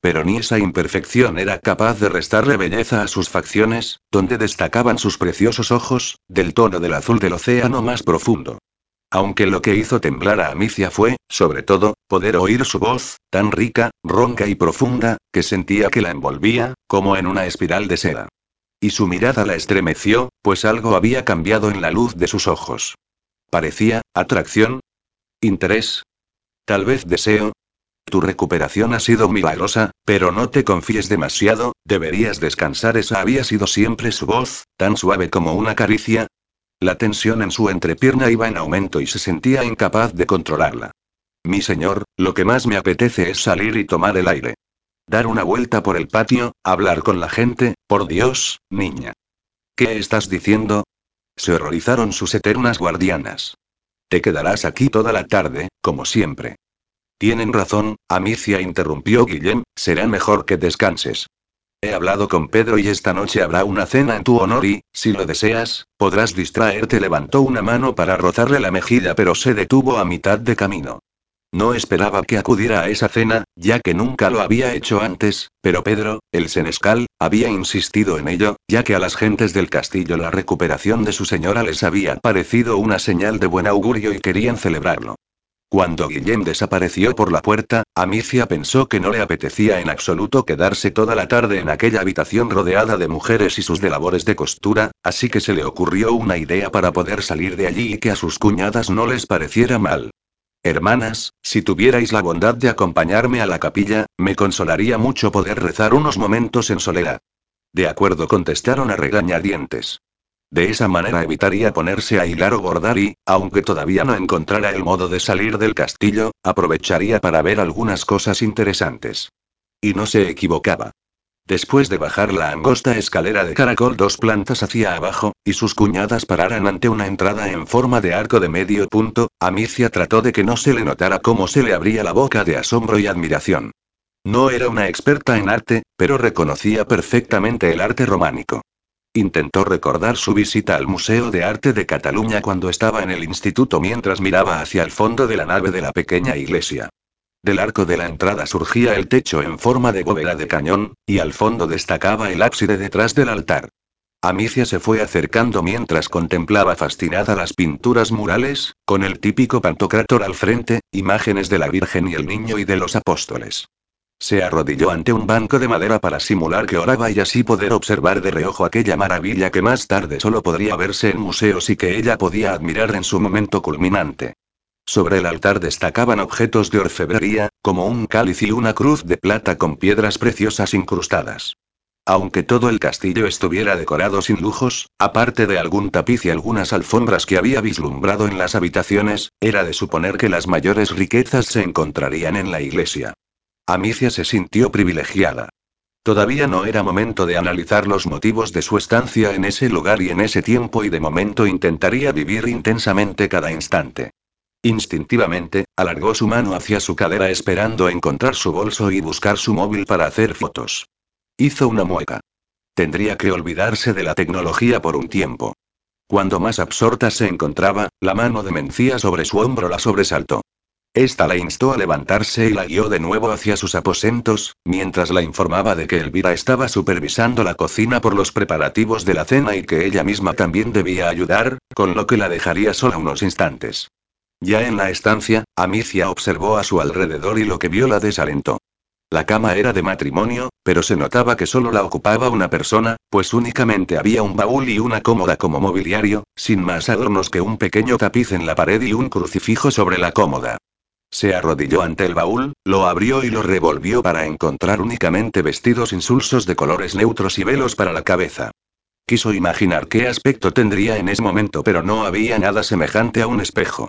Pero ni esa imperfección era capaz de restarle belleza a sus facciones, donde destacaban sus preciosos ojos, del tono del azul del océano más profundo. Aunque lo que hizo temblar a Amicia fue, sobre todo, poder oír su voz, tan rica, ronca y profunda, que sentía que la envolvía, como en una espiral de seda. Y su mirada la estremeció, pues algo había cambiado en la luz de sus ojos. Parecía, atracción. Interés. Tal vez deseo. Tu recuperación ha sido milagrosa, pero no te confíes demasiado, deberías descansar. Esa había sido siempre su voz, tan suave como una caricia. La tensión en su entrepierna iba en aumento y se sentía incapaz de controlarla. Mi señor, lo que más me apetece es salir y tomar el aire. Dar una vuelta por el patio, hablar con la gente, por Dios, niña. ¿Qué estás diciendo? Se horrorizaron sus eternas guardianas. Te quedarás aquí toda la tarde, como siempre. Tienen razón, Amicia interrumpió Guillem, será mejor que descanses. He hablado con Pedro y esta noche habrá una cena en tu honor y, si lo deseas, podrás distraerte. Levantó una mano para rozarle la mejilla pero se detuvo a mitad de camino. No esperaba que acudiera a esa cena, ya que nunca lo había hecho antes, pero Pedro, el senescal, había insistido en ello, ya que a las gentes del castillo la recuperación de su señora les había parecido una señal de buen augurio y querían celebrarlo. Cuando Guillem desapareció por la puerta, Amicia pensó que no le apetecía en absoluto quedarse toda la tarde en aquella habitación rodeada de mujeres y sus de labores de costura, así que se le ocurrió una idea para poder salir de allí y que a sus cuñadas no les pareciera mal. Hermanas, si tuvierais la bondad de acompañarme a la capilla, me consolaría mucho poder rezar unos momentos en soledad. De acuerdo, contestaron a regañadientes. De esa manera evitaría ponerse a hilar o bordar y, aunque todavía no encontrara el modo de salir del castillo, aprovecharía para ver algunas cosas interesantes. Y no se equivocaba. Después de bajar la angosta escalera de caracol dos plantas hacia abajo, y sus cuñadas pararan ante una entrada en forma de arco de medio punto, Amicia trató de que no se le notara cómo se le abría la boca de asombro y admiración. No era una experta en arte, pero reconocía perfectamente el arte románico. Intentó recordar su visita al Museo de Arte de Cataluña cuando estaba en el instituto mientras miraba hacia el fondo de la nave de la pequeña iglesia. Del arco de la entrada surgía el techo en forma de bóveda de cañón, y al fondo destacaba el ábside detrás del altar. Amicia se fue acercando mientras contemplaba fascinada las pinturas murales, con el típico pantocrátor al frente, imágenes de la Virgen y el Niño y de los apóstoles. Se arrodilló ante un banco de madera para simular que oraba y así poder observar de reojo aquella maravilla que más tarde solo podría verse en museos y que ella podía admirar en su momento culminante. Sobre el altar destacaban objetos de orfebrería, como un cáliz y una cruz de plata con piedras preciosas incrustadas. Aunque todo el castillo estuviera decorado sin lujos, aparte de algún tapiz y algunas alfombras que había vislumbrado en las habitaciones, era de suponer que las mayores riquezas se encontrarían en la iglesia. Amicia se sintió privilegiada. Todavía no era momento de analizar los motivos de su estancia en ese lugar y en ese tiempo y de momento intentaría vivir intensamente cada instante. Instintivamente, alargó su mano hacia su cadera esperando encontrar su bolso y buscar su móvil para hacer fotos. Hizo una mueca. Tendría que olvidarse de la tecnología por un tiempo. Cuando más absorta se encontraba, la mano de Mencía sobre su hombro la sobresaltó. Esta la instó a levantarse y la guió de nuevo hacia sus aposentos, mientras la informaba de que Elvira estaba supervisando la cocina por los preparativos de la cena y que ella misma también debía ayudar, con lo que la dejaría sola unos instantes. Ya en la estancia, Amicia observó a su alrededor y lo que vio la desalentó. La cama era de matrimonio, pero se notaba que solo la ocupaba una persona, pues únicamente había un baúl y una cómoda como mobiliario, sin más adornos que un pequeño tapiz en la pared y un crucifijo sobre la cómoda. Se arrodilló ante el baúl, lo abrió y lo revolvió para encontrar únicamente vestidos insulsos de colores neutros y velos para la cabeza. Quiso imaginar qué aspecto tendría en ese momento, pero no había nada semejante a un espejo.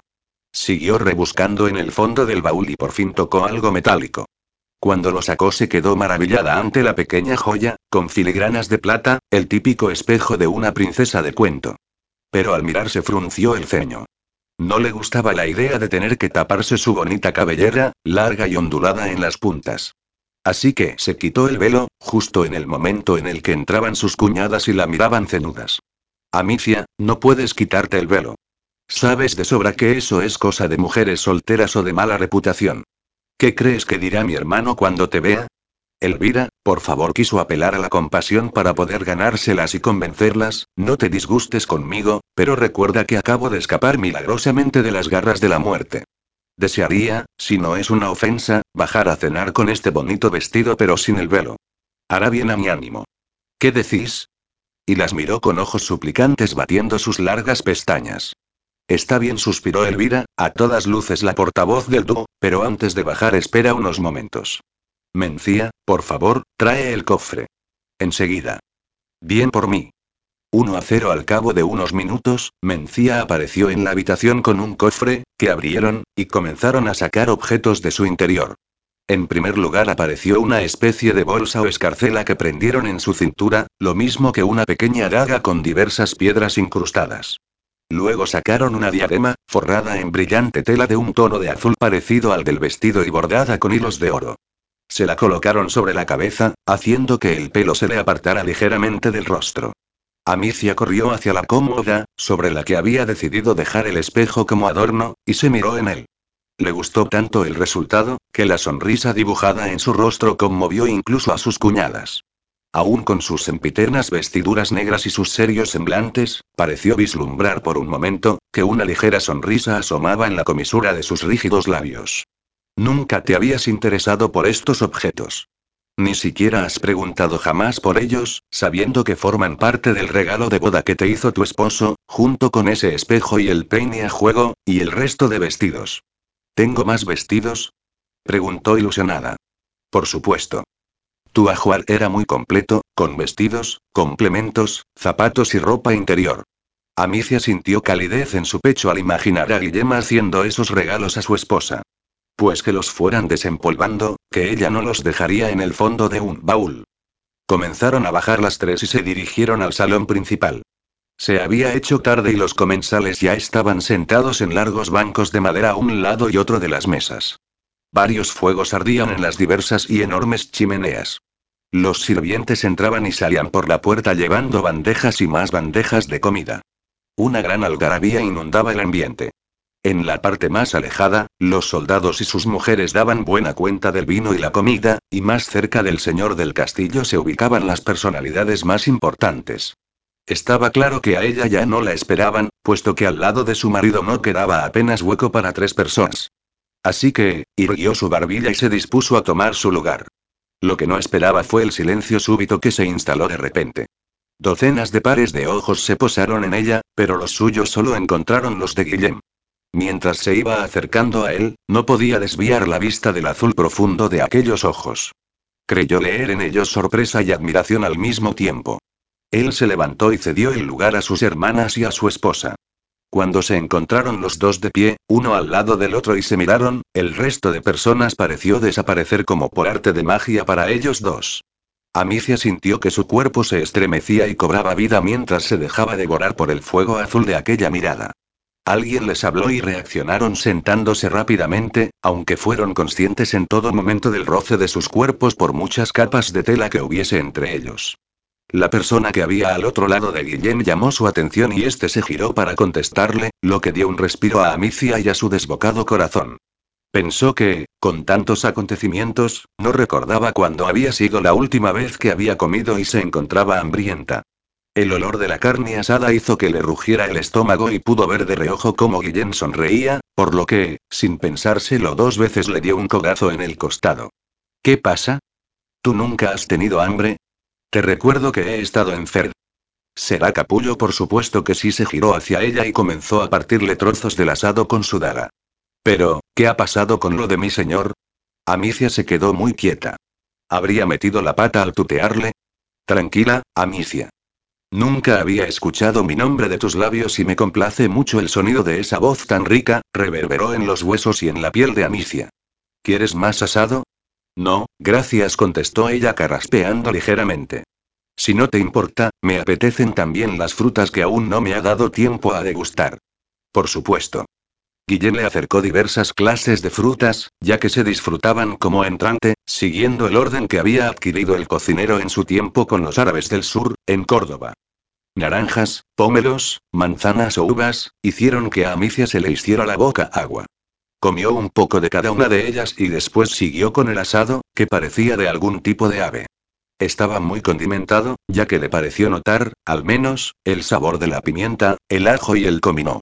Siguió rebuscando en el fondo del baúl y por fin tocó algo metálico. Cuando lo sacó se quedó maravillada ante la pequeña joya, con filigranas de plata, el típico espejo de una princesa de cuento. Pero al mirarse frunció el ceño. No le gustaba la idea de tener que taparse su bonita cabellera, larga y ondulada en las puntas. Así que se quitó el velo, justo en el momento en el que entraban sus cuñadas y la miraban cenudas. Amicia, no puedes quitarte el velo. Sabes de sobra que eso es cosa de mujeres solteras o de mala reputación. ¿Qué crees que dirá mi hermano cuando te vea? Elvira, por favor, quiso apelar a la compasión para poder ganárselas y convencerlas, no te disgustes conmigo, pero recuerda que acabo de escapar milagrosamente de las garras de la muerte. Desearía, si no es una ofensa, bajar a cenar con este bonito vestido pero sin el velo. Hará bien a mi ánimo. ¿Qué decís? Y las miró con ojos suplicantes batiendo sus largas pestañas. Está bien, suspiró Elvira, a todas luces la portavoz del dúo, pero antes de bajar espera unos momentos. Mencía, por favor, trae el cofre. Enseguida. Bien por mí. 1 a 0 al cabo de unos minutos, Mencía apareció en la habitación con un cofre, que abrieron, y comenzaron a sacar objetos de su interior. En primer lugar apareció una especie de bolsa o escarcela que prendieron en su cintura, lo mismo que una pequeña daga con diversas piedras incrustadas. Luego sacaron una diadema, forrada en brillante tela de un tono de azul parecido al del vestido y bordada con hilos de oro. Se la colocaron sobre la cabeza, haciendo que el pelo se le apartara ligeramente del rostro. Amicia corrió hacia la cómoda, sobre la que había decidido dejar el espejo como adorno, y se miró en él. Le gustó tanto el resultado, que la sonrisa dibujada en su rostro conmovió incluso a sus cuñadas. Aún con sus sempiternas vestiduras negras y sus serios semblantes, pareció vislumbrar por un momento, que una ligera sonrisa asomaba en la comisura de sus rígidos labios. Nunca te habías interesado por estos objetos. Ni siquiera has preguntado jamás por ellos, sabiendo que forman parte del regalo de boda que te hizo tu esposo, junto con ese espejo y el peine a juego, y el resto de vestidos. ¿Tengo más vestidos? preguntó ilusionada. Por supuesto. Tu ajuar era muy completo, con vestidos, complementos, zapatos y ropa interior. Amicia sintió calidez en su pecho al imaginar a Guillema haciendo esos regalos a su esposa. Pues que los fueran desempolvando, que ella no los dejaría en el fondo de un baúl. Comenzaron a bajar las tres y se dirigieron al salón principal. Se había hecho tarde y los comensales ya estaban sentados en largos bancos de madera a un lado y otro de las mesas. Varios fuegos ardían en las diversas y enormes chimeneas. Los sirvientes entraban y salían por la puerta llevando bandejas y más bandejas de comida. Una gran algarabía inundaba el ambiente. En la parte más alejada, los soldados y sus mujeres daban buena cuenta del vino y la comida, y más cerca del señor del castillo se ubicaban las personalidades más importantes. Estaba claro que a ella ya no la esperaban, puesto que al lado de su marido no quedaba apenas hueco para tres personas. Así que, irguió su barbilla y se dispuso a tomar su lugar. Lo que no esperaba fue el silencio súbito que se instaló de repente. Docenas de pares de ojos se posaron en ella, pero los suyos solo encontraron los de Guillem. Mientras se iba acercando a él, no podía desviar la vista del azul profundo de aquellos ojos. creyó leer en ellos sorpresa y admiración al mismo tiempo. Él se levantó y cedió el lugar a sus hermanas y a su esposa. Cuando se encontraron los dos de pie, uno al lado del otro y se miraron, el resto de personas pareció desaparecer como por arte de magia para ellos dos. Amicia sintió que su cuerpo se estremecía y cobraba vida mientras se dejaba devorar por el fuego azul de aquella mirada. Alguien les habló y reaccionaron sentándose rápidamente, aunque fueron conscientes en todo momento del roce de sus cuerpos por muchas capas de tela que hubiese entre ellos. La persona que había al otro lado de Guillem llamó su atención y este se giró para contestarle, lo que dio un respiro a Amicia y a su desbocado corazón. Pensó que, con tantos acontecimientos, no recordaba cuándo había sido la última vez que había comido y se encontraba hambrienta. El olor de la carne asada hizo que le rugiera el estómago y pudo ver de reojo cómo Guillén sonreía, por lo que, sin pensárselo dos veces, le dio un cogazo en el costado. ¿Qué pasa? ¿Tú nunca has tenido hambre? Te recuerdo que he estado enfermo. Será capullo, por supuesto que sí se giró hacia ella y comenzó a partirle trozos del asado con su daga. Pero, ¿qué ha pasado con lo de mi señor? Amicia se quedó muy quieta. ¿Habría metido la pata al tutearle? Tranquila, Amicia. Nunca había escuchado mi nombre de tus labios y me complace mucho el sonido de esa voz tan rica, reverberó en los huesos y en la piel de Amicia. ¿Quieres más asado? No, gracias, contestó ella carraspeando ligeramente. Si no te importa, me apetecen también las frutas que aún no me ha dado tiempo a degustar. Por supuesto. Guillén le acercó diversas clases de frutas, ya que se disfrutaban como entrante, siguiendo el orden que había adquirido el cocinero en su tiempo con los árabes del sur, en Córdoba. Naranjas, pómelos, manzanas o uvas, hicieron que a Amicia se le hiciera la boca agua. Comió un poco de cada una de ellas y después siguió con el asado, que parecía de algún tipo de ave. Estaba muy condimentado, ya que le pareció notar, al menos, el sabor de la pimienta, el ajo y el comino.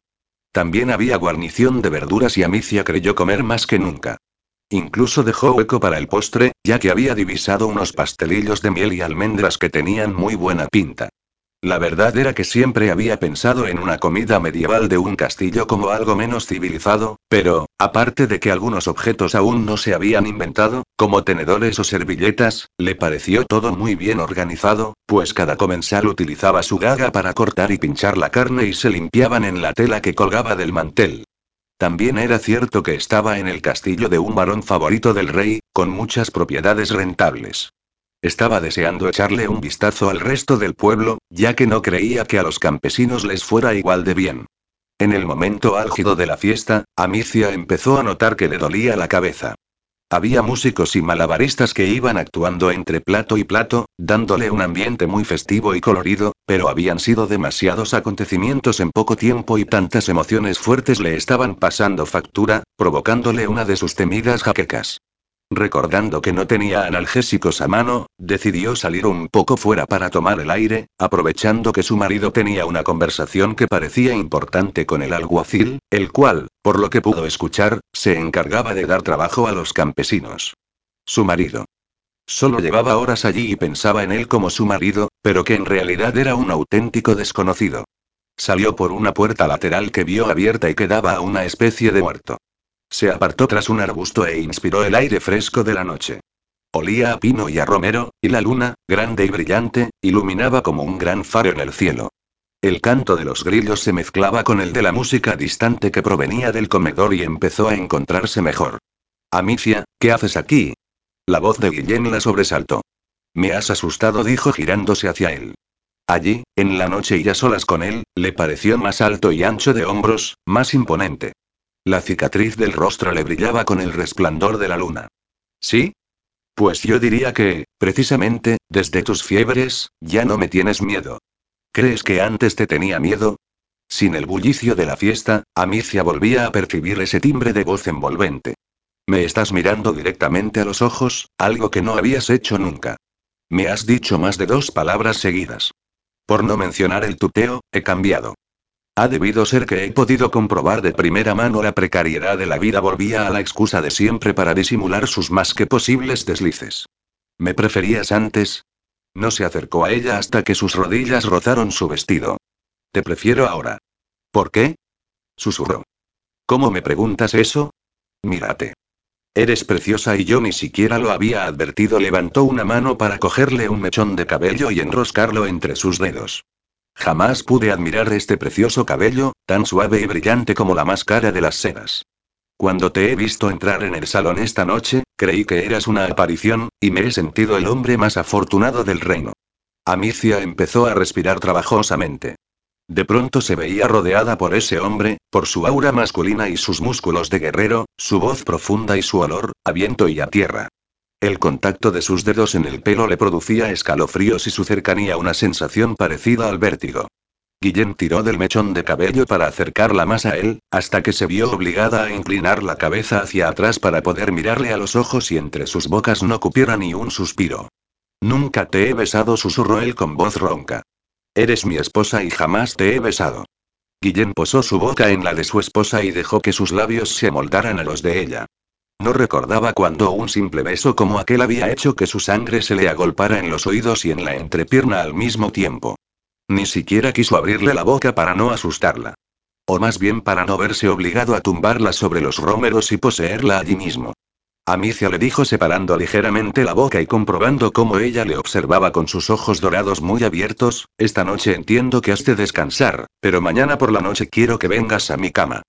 También había guarnición de verduras y Amicia creyó comer más que nunca. Incluso dejó hueco para el postre, ya que había divisado unos pastelillos de miel y almendras que tenían muy buena pinta. La verdad era que siempre había pensado en una comida medieval de un castillo como algo menos civilizado, pero, aparte de que algunos objetos aún no se habían inventado, como tenedores o servilletas, le pareció todo muy bien organizado, pues cada comensal utilizaba su gaga para cortar y pinchar la carne y se limpiaban en la tela que colgaba del mantel. También era cierto que estaba en el castillo de un varón favorito del rey, con muchas propiedades rentables. Estaba deseando echarle un vistazo al resto del pueblo, ya que no creía que a los campesinos les fuera igual de bien. En el momento álgido de la fiesta, Amicia empezó a notar que le dolía la cabeza. Había músicos y malabaristas que iban actuando entre plato y plato, dándole un ambiente muy festivo y colorido, pero habían sido demasiados acontecimientos en poco tiempo y tantas emociones fuertes le estaban pasando factura, provocándole una de sus temidas jaquecas. Recordando que no tenía analgésicos a mano, decidió salir un poco fuera para tomar el aire, aprovechando que su marido tenía una conversación que parecía importante con el alguacil, el cual, por lo que pudo escuchar, se encargaba de dar trabajo a los campesinos. Su marido. Solo llevaba horas allí y pensaba en él como su marido, pero que en realidad era un auténtico desconocido. Salió por una puerta lateral que vio abierta y que daba a una especie de muerto. Se apartó tras un arbusto e inspiró el aire fresco de la noche. Olía a pino y a romero, y la luna, grande y brillante, iluminaba como un gran faro en el cielo. El canto de los grillos se mezclaba con el de la música distante que provenía del comedor y empezó a encontrarse mejor. Amicia, ¿qué haces aquí? La voz de Guillén la sobresaltó. Me has asustado, dijo girándose hacia él. Allí, en la noche y a solas con él, le pareció más alto y ancho de hombros, más imponente. La cicatriz del rostro le brillaba con el resplandor de la luna. ¿Sí? Pues yo diría que, precisamente, desde tus fiebres, ya no me tienes miedo. ¿Crees que antes te tenía miedo? Sin el bullicio de la fiesta, Amicia volvía a percibir ese timbre de voz envolvente. Me estás mirando directamente a los ojos, algo que no habías hecho nunca. Me has dicho más de dos palabras seguidas. Por no mencionar el tuteo, he cambiado. Ha debido ser que he podido comprobar de primera mano la precariedad de la vida. Volvía a la excusa de siempre para disimular sus más que posibles deslices. ¿Me preferías antes? No se acercó a ella hasta que sus rodillas rozaron su vestido. Te prefiero ahora. ¿Por qué? Susurró. ¿Cómo me preguntas eso? Mírate. Eres preciosa y yo ni siquiera lo había advertido. Levantó una mano para cogerle un mechón de cabello y enroscarlo entre sus dedos. Jamás pude admirar este precioso cabello, tan suave y brillante como la máscara de las sedas. Cuando te he visto entrar en el salón esta noche, creí que eras una aparición, y me he sentido el hombre más afortunado del reino. Amicia empezó a respirar trabajosamente. De pronto se veía rodeada por ese hombre, por su aura masculina y sus músculos de guerrero, su voz profunda y su olor, a viento y a tierra. El contacto de sus dedos en el pelo le producía escalofríos y su cercanía una sensación parecida al vértigo. Guillén tiró del mechón de cabello para acercarla más a él, hasta que se vio obligada a inclinar la cabeza hacia atrás para poder mirarle a los ojos y entre sus bocas no cupiera ni un suspiro. Nunca te he besado, susurró él con voz ronca. Eres mi esposa y jamás te he besado. Guillén posó su boca en la de su esposa y dejó que sus labios se amoldaran a los de ella. No recordaba cuando un simple beso como aquel había hecho que su sangre se le agolpara en los oídos y en la entrepierna al mismo tiempo. Ni siquiera quiso abrirle la boca para no asustarla. O más bien para no verse obligado a tumbarla sobre los rómeros y poseerla allí mismo. Amicia le dijo separando ligeramente la boca y comprobando cómo ella le observaba con sus ojos dorados muy abiertos, esta noche entiendo que has de descansar, pero mañana por la noche quiero que vengas a mi cama.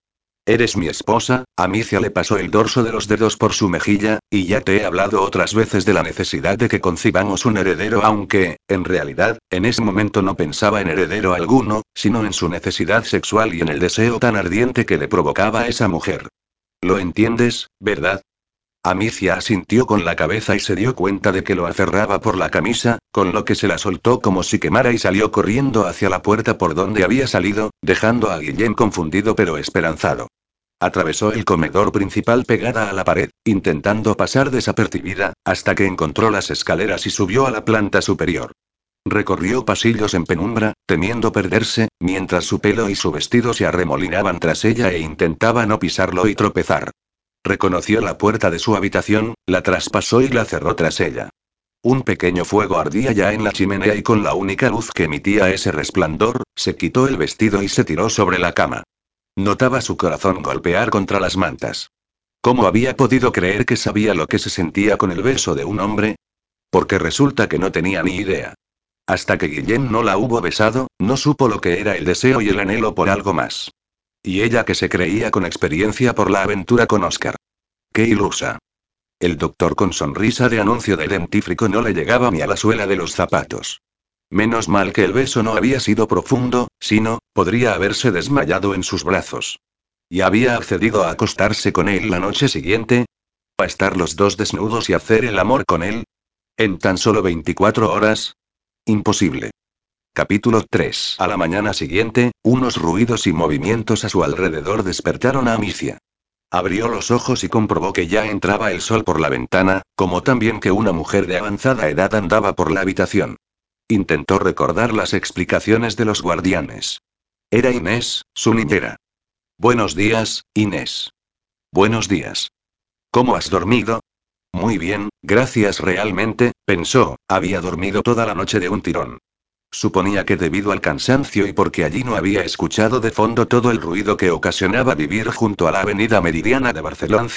Eres mi esposa, Amicia le pasó el dorso de los dedos por su mejilla, y ya te he hablado otras veces de la necesidad de que concibamos un heredero, aunque, en realidad, en ese momento no pensaba en heredero alguno, sino en su necesidad sexual y en el deseo tan ardiente que le provocaba esa mujer. ¿Lo entiendes, verdad? Amicia asintió con la cabeza y se dio cuenta de que lo aferraba por la camisa, con lo que se la soltó como si quemara y salió corriendo hacia la puerta por donde había salido, dejando a Guillén confundido pero esperanzado. Atravesó el comedor principal pegada a la pared, intentando pasar desapercibida, hasta que encontró las escaleras y subió a la planta superior. Recorrió pasillos en penumbra, temiendo perderse, mientras su pelo y su vestido se arremolinaban tras ella e intentaba no pisarlo y tropezar. Reconoció la puerta de su habitación, la traspasó y la cerró tras ella. Un pequeño fuego ardía ya en la chimenea y con la única luz que emitía ese resplandor, se quitó el vestido y se tiró sobre la cama. Notaba su corazón golpear contra las mantas. ¿Cómo había podido creer que sabía lo que se sentía con el beso de un hombre? Porque resulta que no tenía ni idea. Hasta que Guillén no la hubo besado, no supo lo que era el deseo y el anhelo por algo más. Y ella que se creía con experiencia por la aventura con Oscar. ¡Qué ilusa! El doctor con sonrisa de anuncio de dentífrico no le llegaba ni a la suela de los zapatos. Menos mal que el beso no había sido profundo, sino, podría haberse desmayado en sus brazos. ¿Y había accedido a acostarse con él la noche siguiente? ¿A estar los dos desnudos y hacer el amor con él? ¿En tan solo 24 horas? Imposible. Capítulo 3. A la mañana siguiente, unos ruidos y movimientos a su alrededor despertaron a Amicia. Abrió los ojos y comprobó que ya entraba el sol por la ventana, como también que una mujer de avanzada edad andaba por la habitación. Intentó recordar las explicaciones de los guardianes. Era Inés, su niñera. Buenos días, Inés. Buenos días. ¿Cómo has dormido? Muy bien, gracias realmente, pensó, había dormido toda la noche de un tirón. Suponía que debido al cansancio y porque allí no había escuchado de fondo todo el ruido que ocasionaba vivir junto a la avenida meridiana de Barcelona.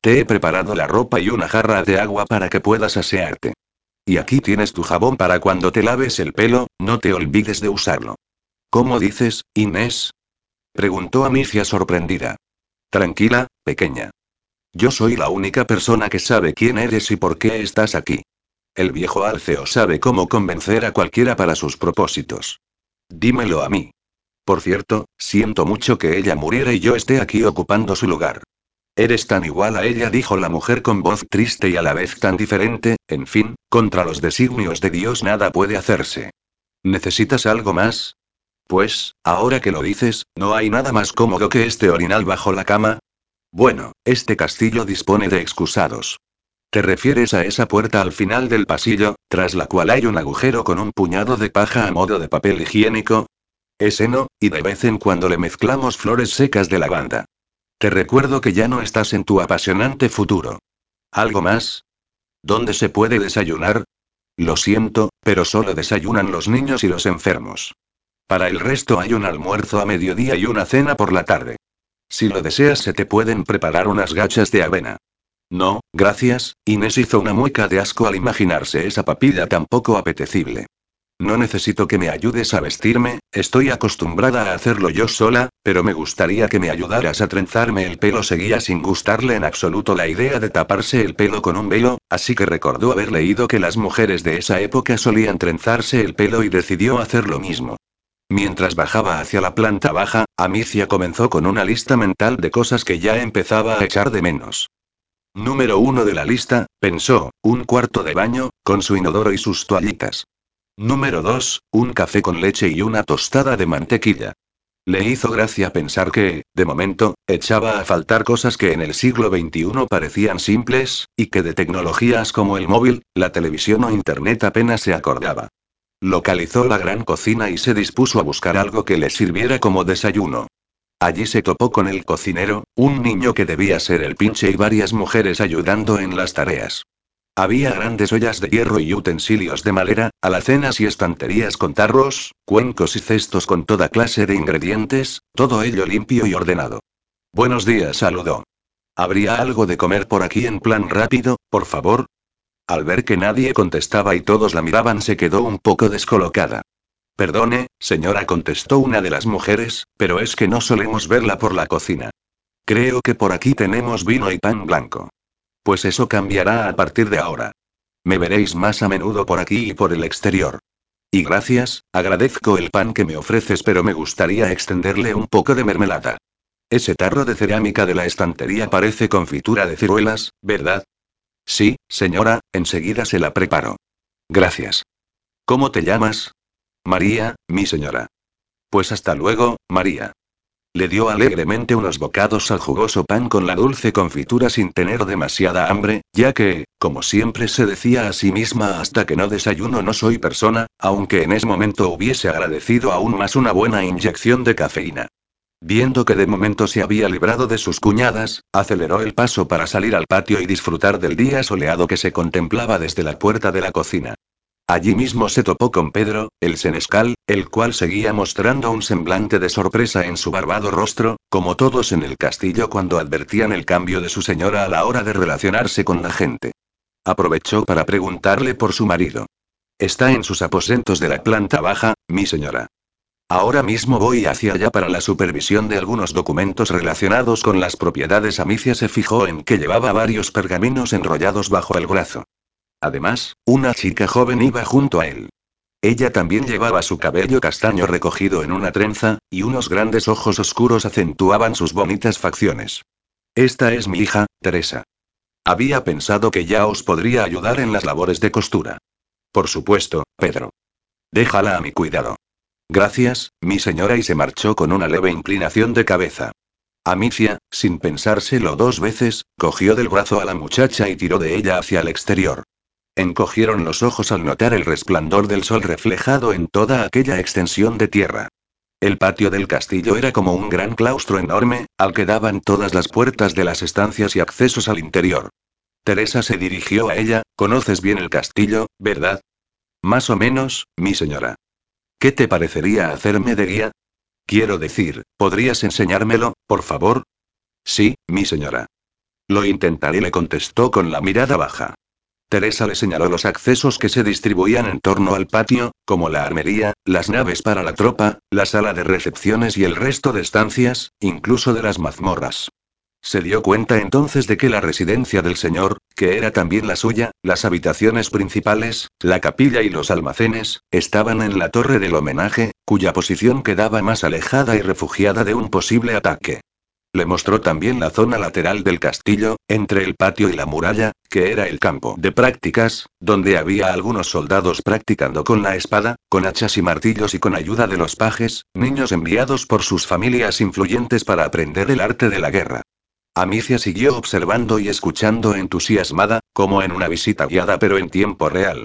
Te he preparado la ropa y una jarra de agua para que puedas asearte. Y aquí tienes tu jabón para cuando te laves el pelo, no te olvides de usarlo. ¿Cómo dices, Inés? Preguntó Amicia sorprendida. Tranquila, pequeña. Yo soy la única persona que sabe quién eres y por qué estás aquí. El viejo Alceo sabe cómo convencer a cualquiera para sus propósitos. Dímelo a mí. Por cierto, siento mucho que ella muriera y yo esté aquí ocupando su lugar. Eres tan igual a ella, dijo la mujer con voz triste y a la vez tan diferente, en fin, contra los designios de Dios nada puede hacerse. ¿Necesitas algo más? Pues, ahora que lo dices, ¿no hay nada más cómodo que este orinal bajo la cama? Bueno, este castillo dispone de excusados. ¿Te refieres a esa puerta al final del pasillo, tras la cual hay un agujero con un puñado de paja a modo de papel higiénico? Ese no, y de vez en cuando le mezclamos flores secas de lavanda. Te recuerdo que ya no estás en tu apasionante futuro. ¿Algo más? ¿Dónde se puede desayunar? Lo siento, pero solo desayunan los niños y los enfermos. Para el resto hay un almuerzo a mediodía y una cena por la tarde. Si lo deseas se te pueden preparar unas gachas de avena. No, gracias, Inés hizo una mueca de asco al imaginarse esa papilla tan poco apetecible. No necesito que me ayudes a vestirme, estoy acostumbrada a hacerlo yo sola, pero me gustaría que me ayudaras a trenzarme el pelo. Seguía sin gustarle en absoluto la idea de taparse el pelo con un velo, así que recordó haber leído que las mujeres de esa época solían trenzarse el pelo y decidió hacer lo mismo. Mientras bajaba hacia la planta baja, Amicia comenzó con una lista mental de cosas que ya empezaba a echar de menos. Número uno de la lista, pensó, un cuarto de baño, con su inodoro y sus toallitas. Número 2, un café con leche y una tostada de mantequilla. Le hizo gracia pensar que, de momento, echaba a faltar cosas que en el siglo XXI parecían simples, y que de tecnologías como el móvil, la televisión o Internet apenas se acordaba. Localizó la gran cocina y se dispuso a buscar algo que le sirviera como desayuno. Allí se topó con el cocinero, un niño que debía ser el pinche y varias mujeres ayudando en las tareas. Había grandes ollas de hierro y utensilios de madera, alacenas y estanterías con tarros, cuencos y cestos con toda clase de ingredientes, todo ello limpio y ordenado. Buenos días, saludó. ¿Habría algo de comer por aquí en plan rápido, por favor? Al ver que nadie contestaba y todos la miraban, se quedó un poco descolocada. Perdone, señora, contestó una de las mujeres, pero es que no solemos verla por la cocina. Creo que por aquí tenemos vino y pan blanco. Pues eso cambiará a partir de ahora. Me veréis más a menudo por aquí y por el exterior. Y gracias, agradezco el pan que me ofreces, pero me gustaría extenderle un poco de mermelada. Ese tarro de cerámica de la estantería parece confitura de ciruelas, ¿verdad? Sí, señora, enseguida se la preparo. Gracias. ¿Cómo te llamas? María, mi señora. Pues hasta luego, María. Le dio alegremente unos bocados al jugoso pan con la dulce confitura sin tener demasiada hambre, ya que, como siempre se decía a sí misma hasta que no desayuno no soy persona, aunque en ese momento hubiese agradecido aún más una buena inyección de cafeína. Viendo que de momento se había librado de sus cuñadas, aceleró el paso para salir al patio y disfrutar del día soleado que se contemplaba desde la puerta de la cocina. Allí mismo se topó con Pedro, el senescal, el cual seguía mostrando un semblante de sorpresa en su barbado rostro, como todos en el castillo cuando advertían el cambio de su señora a la hora de relacionarse con la gente. Aprovechó para preguntarle por su marido. Está en sus aposentos de la planta baja, mi señora. Ahora mismo voy hacia allá para la supervisión de algunos documentos relacionados con las propiedades. Amicia se fijó en que llevaba varios pergaminos enrollados bajo el brazo. Además, una chica joven iba junto a él. Ella también llevaba su cabello castaño recogido en una trenza, y unos grandes ojos oscuros acentuaban sus bonitas facciones. Esta es mi hija, Teresa. Había pensado que ya os podría ayudar en las labores de costura. Por supuesto, Pedro. Déjala a mi cuidado. Gracias, mi señora, y se marchó con una leve inclinación de cabeza. Amicia, sin pensárselo dos veces, cogió del brazo a la muchacha y tiró de ella hacia el exterior. Encogieron los ojos al notar el resplandor del sol reflejado en toda aquella extensión de tierra. El patio del castillo era como un gran claustro enorme, al que daban todas las puertas de las estancias y accesos al interior. Teresa se dirigió a ella, conoces bien el castillo, ¿verdad? Más o menos, mi señora. ¿Qué te parecería hacerme de guía? Quiero decir, ¿podrías enseñármelo, por favor? Sí, mi señora. Lo intentaré, le contestó con la mirada baja. Teresa le señaló los accesos que se distribuían en torno al patio, como la armería, las naves para la tropa, la sala de recepciones y el resto de estancias, incluso de las mazmorras. Se dio cuenta entonces de que la residencia del señor, que era también la suya, las habitaciones principales, la capilla y los almacenes, estaban en la torre del homenaje, cuya posición quedaba más alejada y refugiada de un posible ataque. Le mostró también la zona lateral del castillo, entre el patio y la muralla, que era el campo de prácticas, donde había algunos soldados practicando con la espada, con hachas y martillos y con ayuda de los pajes, niños enviados por sus familias influyentes para aprender el arte de la guerra. Amicia siguió observando y escuchando entusiasmada, como en una visita guiada pero en tiempo real.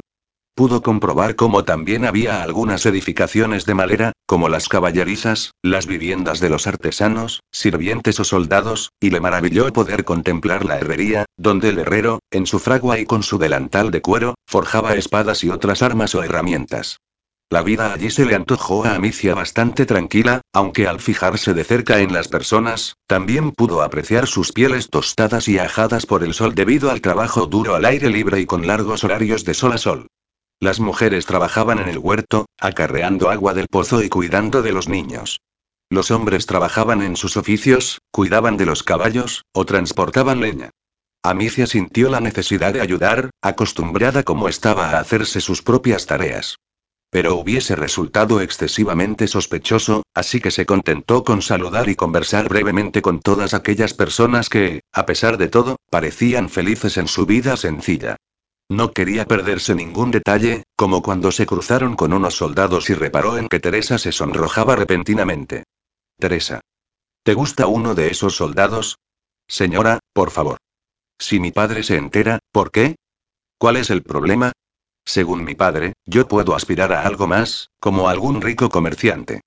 Pudo comprobar cómo también había algunas edificaciones de madera, como las caballerizas, las viviendas de los artesanos, sirvientes o soldados, y le maravilló poder contemplar la herrería, donde el herrero, en su fragua y con su delantal de cuero, forjaba espadas y otras armas o herramientas. La vida allí se le antojó a Amicia bastante tranquila, aunque al fijarse de cerca en las personas, también pudo apreciar sus pieles tostadas y ajadas por el sol debido al trabajo duro al aire libre y con largos horarios de sol a sol. Las mujeres trabajaban en el huerto, acarreando agua del pozo y cuidando de los niños. Los hombres trabajaban en sus oficios, cuidaban de los caballos, o transportaban leña. Amicia sintió la necesidad de ayudar, acostumbrada como estaba a hacerse sus propias tareas. Pero hubiese resultado excesivamente sospechoso, así que se contentó con saludar y conversar brevemente con todas aquellas personas que, a pesar de todo, parecían felices en su vida sencilla. No quería perderse ningún detalle, como cuando se cruzaron con unos soldados y reparó en que Teresa se sonrojaba repentinamente. Teresa. ¿Te gusta uno de esos soldados? Señora, por favor. Si mi padre se entera, ¿por qué? ¿Cuál es el problema? Según mi padre, yo puedo aspirar a algo más, como algún rico comerciante.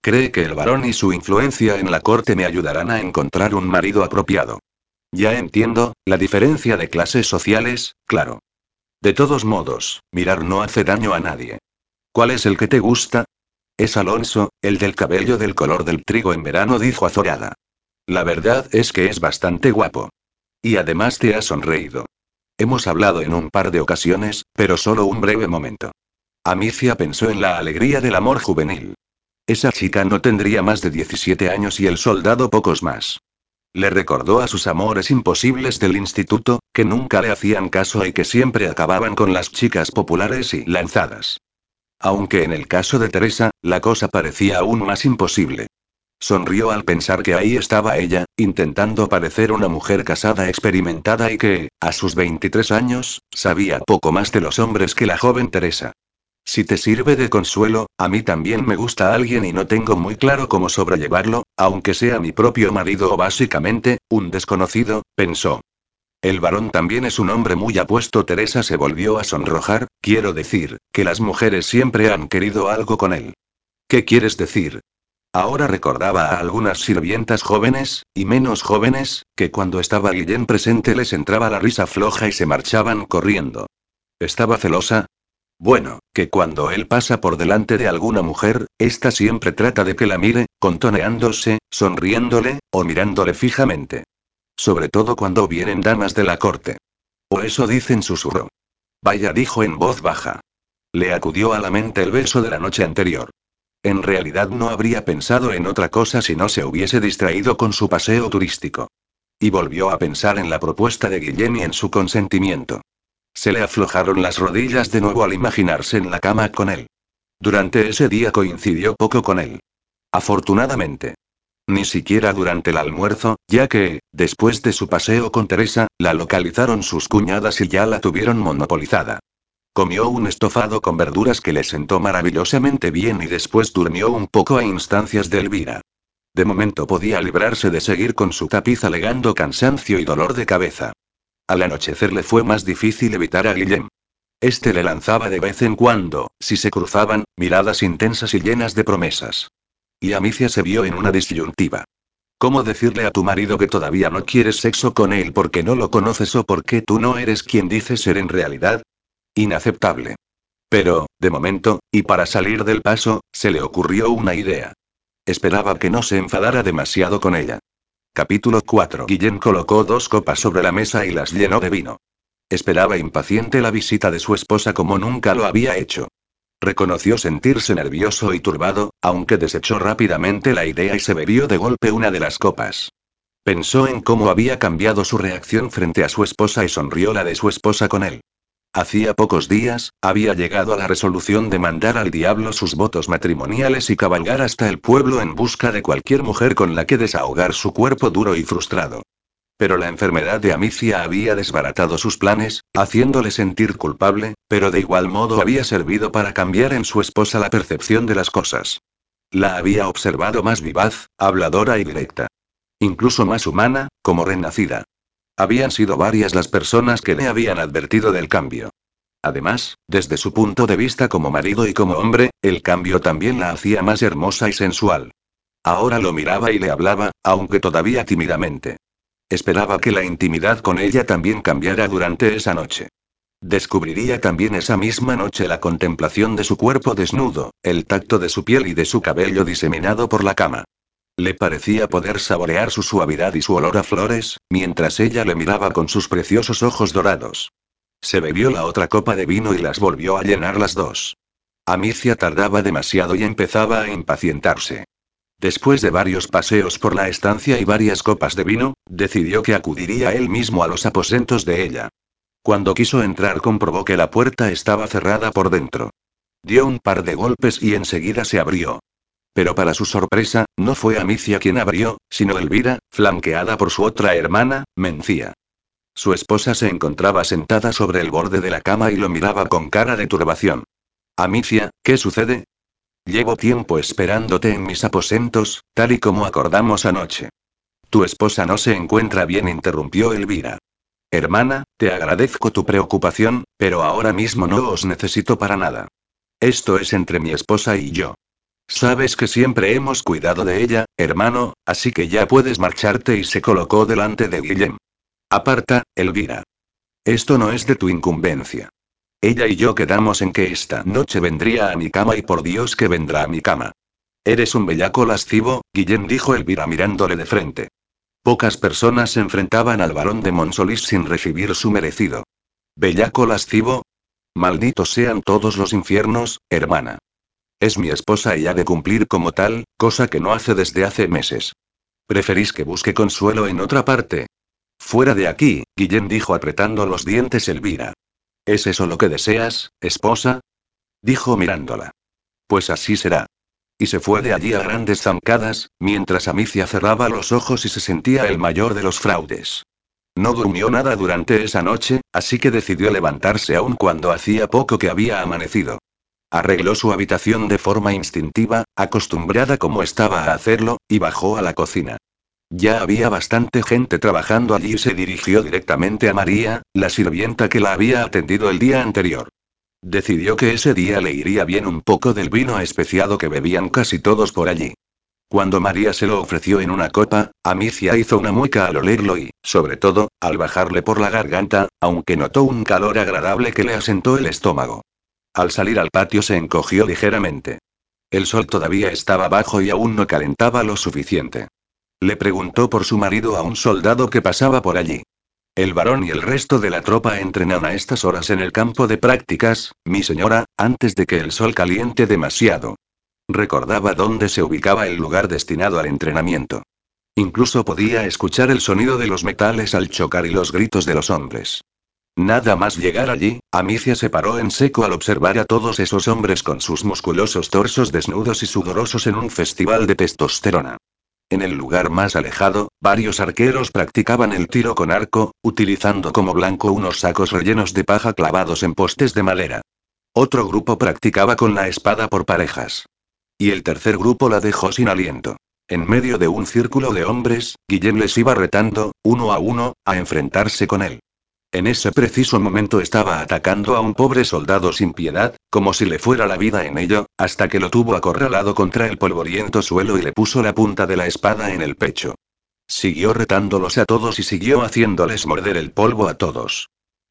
Cree que el varón y su influencia en la corte me ayudarán a encontrar un marido apropiado. Ya entiendo, la diferencia de clases sociales, claro. De todos modos, mirar no hace daño a nadie. ¿Cuál es el que te gusta? Es Alonso, el del cabello del color del trigo en verano, dijo azorada. La verdad es que es bastante guapo. Y además te ha sonreído. Hemos hablado en un par de ocasiones, pero solo un breve momento. Amicia pensó en la alegría del amor juvenil. Esa chica no tendría más de 17 años y el soldado pocos más. Le recordó a sus amores imposibles del instituto, que nunca le hacían caso y que siempre acababan con las chicas populares y lanzadas. Aunque en el caso de Teresa, la cosa parecía aún más imposible. Sonrió al pensar que ahí estaba ella, intentando parecer una mujer casada experimentada y que, a sus 23 años, sabía poco más de los hombres que la joven Teresa. Si te sirve de consuelo, a mí también me gusta alguien y no tengo muy claro cómo sobrellevarlo, aunque sea mi propio marido o básicamente, un desconocido, pensó. El varón también es un hombre muy apuesto. Teresa se volvió a sonrojar, quiero decir, que las mujeres siempre han querido algo con él. ¿Qué quieres decir? Ahora recordaba a algunas sirvientas jóvenes, y menos jóvenes, que cuando estaba Guillén presente les entraba la risa floja y se marchaban corriendo. ¿Estaba celosa? Bueno, que cuando él pasa por delante de alguna mujer, ésta siempre trata de que la mire, contoneándose, sonriéndole, o mirándole fijamente. Sobre todo cuando vienen damas de la corte. O eso dicen susurro. Vaya, dijo en voz baja. Le acudió a la mente el beso de la noche anterior. En realidad no habría pensado en otra cosa si no se hubiese distraído con su paseo turístico. Y volvió a pensar en la propuesta de Guillem y en su consentimiento. Se le aflojaron las rodillas de nuevo al imaginarse en la cama con él. Durante ese día coincidió poco con él. Afortunadamente. Ni siquiera durante el almuerzo, ya que, después de su paseo con Teresa, la localizaron sus cuñadas y ya la tuvieron monopolizada. Comió un estofado con verduras que le sentó maravillosamente bien y después durmió un poco a instancias de Elvira. De momento podía librarse de seguir con su tapiz alegando cansancio y dolor de cabeza. Al anochecer le fue más difícil evitar a Guillem. Este le lanzaba de vez en cuando, si se cruzaban, miradas intensas y llenas de promesas. Y Amicia se vio en una disyuntiva. ¿Cómo decirle a tu marido que todavía no quieres sexo con él porque no lo conoces o porque tú no eres quien dices ser en realidad? Inaceptable. Pero, de momento, y para salir del paso, se le ocurrió una idea. Esperaba que no se enfadara demasiado con ella. Capítulo 4. Guillén colocó dos copas sobre la mesa y las llenó de vino. Esperaba impaciente la visita de su esposa como nunca lo había hecho. Reconoció sentirse nervioso y turbado, aunque desechó rápidamente la idea y se bebió de golpe una de las copas. Pensó en cómo había cambiado su reacción frente a su esposa y sonrió la de su esposa con él. Hacía pocos días, había llegado a la resolución de mandar al diablo sus votos matrimoniales y cabalgar hasta el pueblo en busca de cualquier mujer con la que desahogar su cuerpo duro y frustrado. Pero la enfermedad de Amicia había desbaratado sus planes, haciéndole sentir culpable, pero de igual modo había servido para cambiar en su esposa la percepción de las cosas. La había observado más vivaz, habladora y directa. Incluso más humana, como renacida. Habían sido varias las personas que le habían advertido del cambio. Además, desde su punto de vista como marido y como hombre, el cambio también la hacía más hermosa y sensual. Ahora lo miraba y le hablaba, aunque todavía tímidamente. Esperaba que la intimidad con ella también cambiara durante esa noche. Descubriría también esa misma noche la contemplación de su cuerpo desnudo, el tacto de su piel y de su cabello diseminado por la cama. Le parecía poder saborear su suavidad y su olor a flores, mientras ella le miraba con sus preciosos ojos dorados. Se bebió la otra copa de vino y las volvió a llenar las dos. Amicia tardaba demasiado y empezaba a impacientarse. Después de varios paseos por la estancia y varias copas de vino, decidió que acudiría él mismo a los aposentos de ella. Cuando quiso entrar comprobó que la puerta estaba cerrada por dentro. Dio un par de golpes y enseguida se abrió. Pero para su sorpresa, no fue Amicia quien abrió, sino Elvira, flanqueada por su otra hermana, Mencía. Su esposa se encontraba sentada sobre el borde de la cama y lo miraba con cara de turbación. Amicia, ¿qué sucede? Llevo tiempo esperándote en mis aposentos, tal y como acordamos anoche. Tu esposa no se encuentra bien, interrumpió Elvira. Hermana, te agradezco tu preocupación, pero ahora mismo no os necesito para nada. Esto es entre mi esposa y yo. Sabes que siempre hemos cuidado de ella, hermano, así que ya puedes marcharte y se colocó delante de Guillem. Aparta, Elvira. Esto no es de tu incumbencia. Ella y yo quedamos en que esta noche vendría a mi cama y por Dios que vendrá a mi cama. Eres un bellaco lascivo, Guillem dijo Elvira mirándole de frente. Pocas personas se enfrentaban al varón de Monsolís sin recibir su merecido. ¿Bellaco lascivo? Malditos sean todos los infiernos, hermana. Es mi esposa y ha de cumplir como tal, cosa que no hace desde hace meses. ¿Preferís que busque consuelo en otra parte? Fuera de aquí, Guillén dijo apretando los dientes Elvira. ¿Es eso lo que deseas, esposa? Dijo mirándola. Pues así será. Y se fue de allí a grandes zancadas, mientras Amicia cerraba los ojos y se sentía el mayor de los fraudes. No durmió nada durante esa noche, así que decidió levantarse aun cuando hacía poco que había amanecido. Arregló su habitación de forma instintiva, acostumbrada como estaba a hacerlo, y bajó a la cocina. Ya había bastante gente trabajando allí y se dirigió directamente a María, la sirvienta que la había atendido el día anterior. Decidió que ese día le iría bien un poco del vino especiado que bebían casi todos por allí. Cuando María se lo ofreció en una copa, Amicia hizo una mueca al olerlo y, sobre todo, al bajarle por la garganta, aunque notó un calor agradable que le asentó el estómago. Al salir al patio se encogió ligeramente. El sol todavía estaba bajo y aún no calentaba lo suficiente. Le preguntó por su marido a un soldado que pasaba por allí. El varón y el resto de la tropa entrenan a estas horas en el campo de prácticas, mi señora, antes de que el sol caliente demasiado. Recordaba dónde se ubicaba el lugar destinado al entrenamiento. Incluso podía escuchar el sonido de los metales al chocar y los gritos de los hombres. Nada más llegar allí, Amicia se paró en seco al observar a todos esos hombres con sus musculosos torsos desnudos y sudorosos en un festival de testosterona. En el lugar más alejado, varios arqueros practicaban el tiro con arco, utilizando como blanco unos sacos rellenos de paja clavados en postes de madera. Otro grupo practicaba con la espada por parejas. Y el tercer grupo la dejó sin aliento. En medio de un círculo de hombres, Guillem les iba retando, uno a uno, a enfrentarse con él. En ese preciso momento estaba atacando a un pobre soldado sin piedad, como si le fuera la vida en ello, hasta que lo tuvo acorralado contra el polvoriento suelo y le puso la punta de la espada en el pecho. Siguió retándolos a todos y siguió haciéndoles morder el polvo a todos.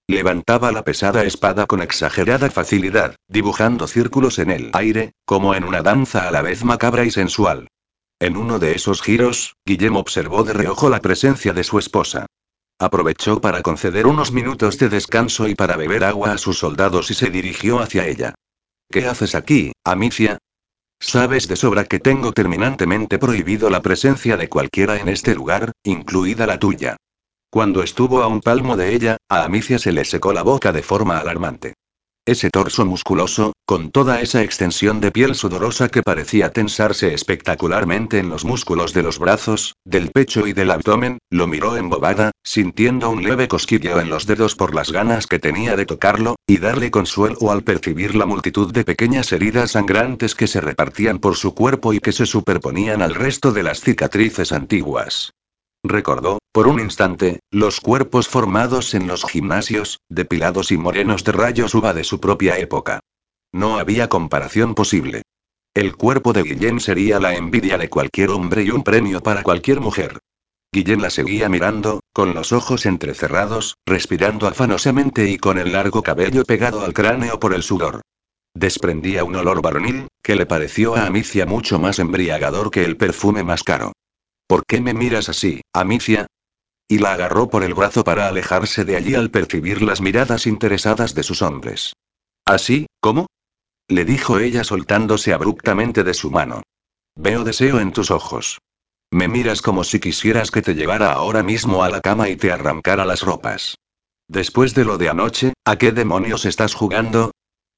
Levantaba la pesada espada con exagerada facilidad, dibujando círculos en el aire, como en una danza a la vez macabra y sensual. En uno de esos giros, Guillem observó de reojo la presencia de su esposa. Aprovechó para conceder unos minutos de descanso y para beber agua a sus soldados y se dirigió hacia ella. ¿Qué haces aquí, Amicia? Sabes de sobra que tengo terminantemente prohibido la presencia de cualquiera en este lugar, incluida la tuya. Cuando estuvo a un palmo de ella, a Amicia se le secó la boca de forma alarmante. Ese torso musculoso, con toda esa extensión de piel sudorosa que parecía tensarse espectacularmente en los músculos de los brazos, del pecho y del abdomen, lo miró embobada, sintiendo un leve cosquilleo en los dedos por las ganas que tenía de tocarlo, y darle consuelo al percibir la multitud de pequeñas heridas sangrantes que se repartían por su cuerpo y que se superponían al resto de las cicatrices antiguas. Recordó, por un instante, los cuerpos formados en los gimnasios, depilados y morenos de rayos uva de su propia época. No había comparación posible. El cuerpo de Guillén sería la envidia de cualquier hombre y un premio para cualquier mujer. Guillén la seguía mirando, con los ojos entrecerrados, respirando afanosamente y con el largo cabello pegado al cráneo por el sudor. Desprendía un olor varonil, que le pareció a Amicia mucho más embriagador que el perfume más caro. ¿Por qué me miras así, Amicia? Y la agarró por el brazo para alejarse de allí al percibir las miradas interesadas de sus hombres. ¿Así, cómo? le dijo ella soltándose abruptamente de su mano. Veo deseo en tus ojos. Me miras como si quisieras que te llevara ahora mismo a la cama y te arrancara las ropas. Después de lo de anoche, ¿a qué demonios estás jugando?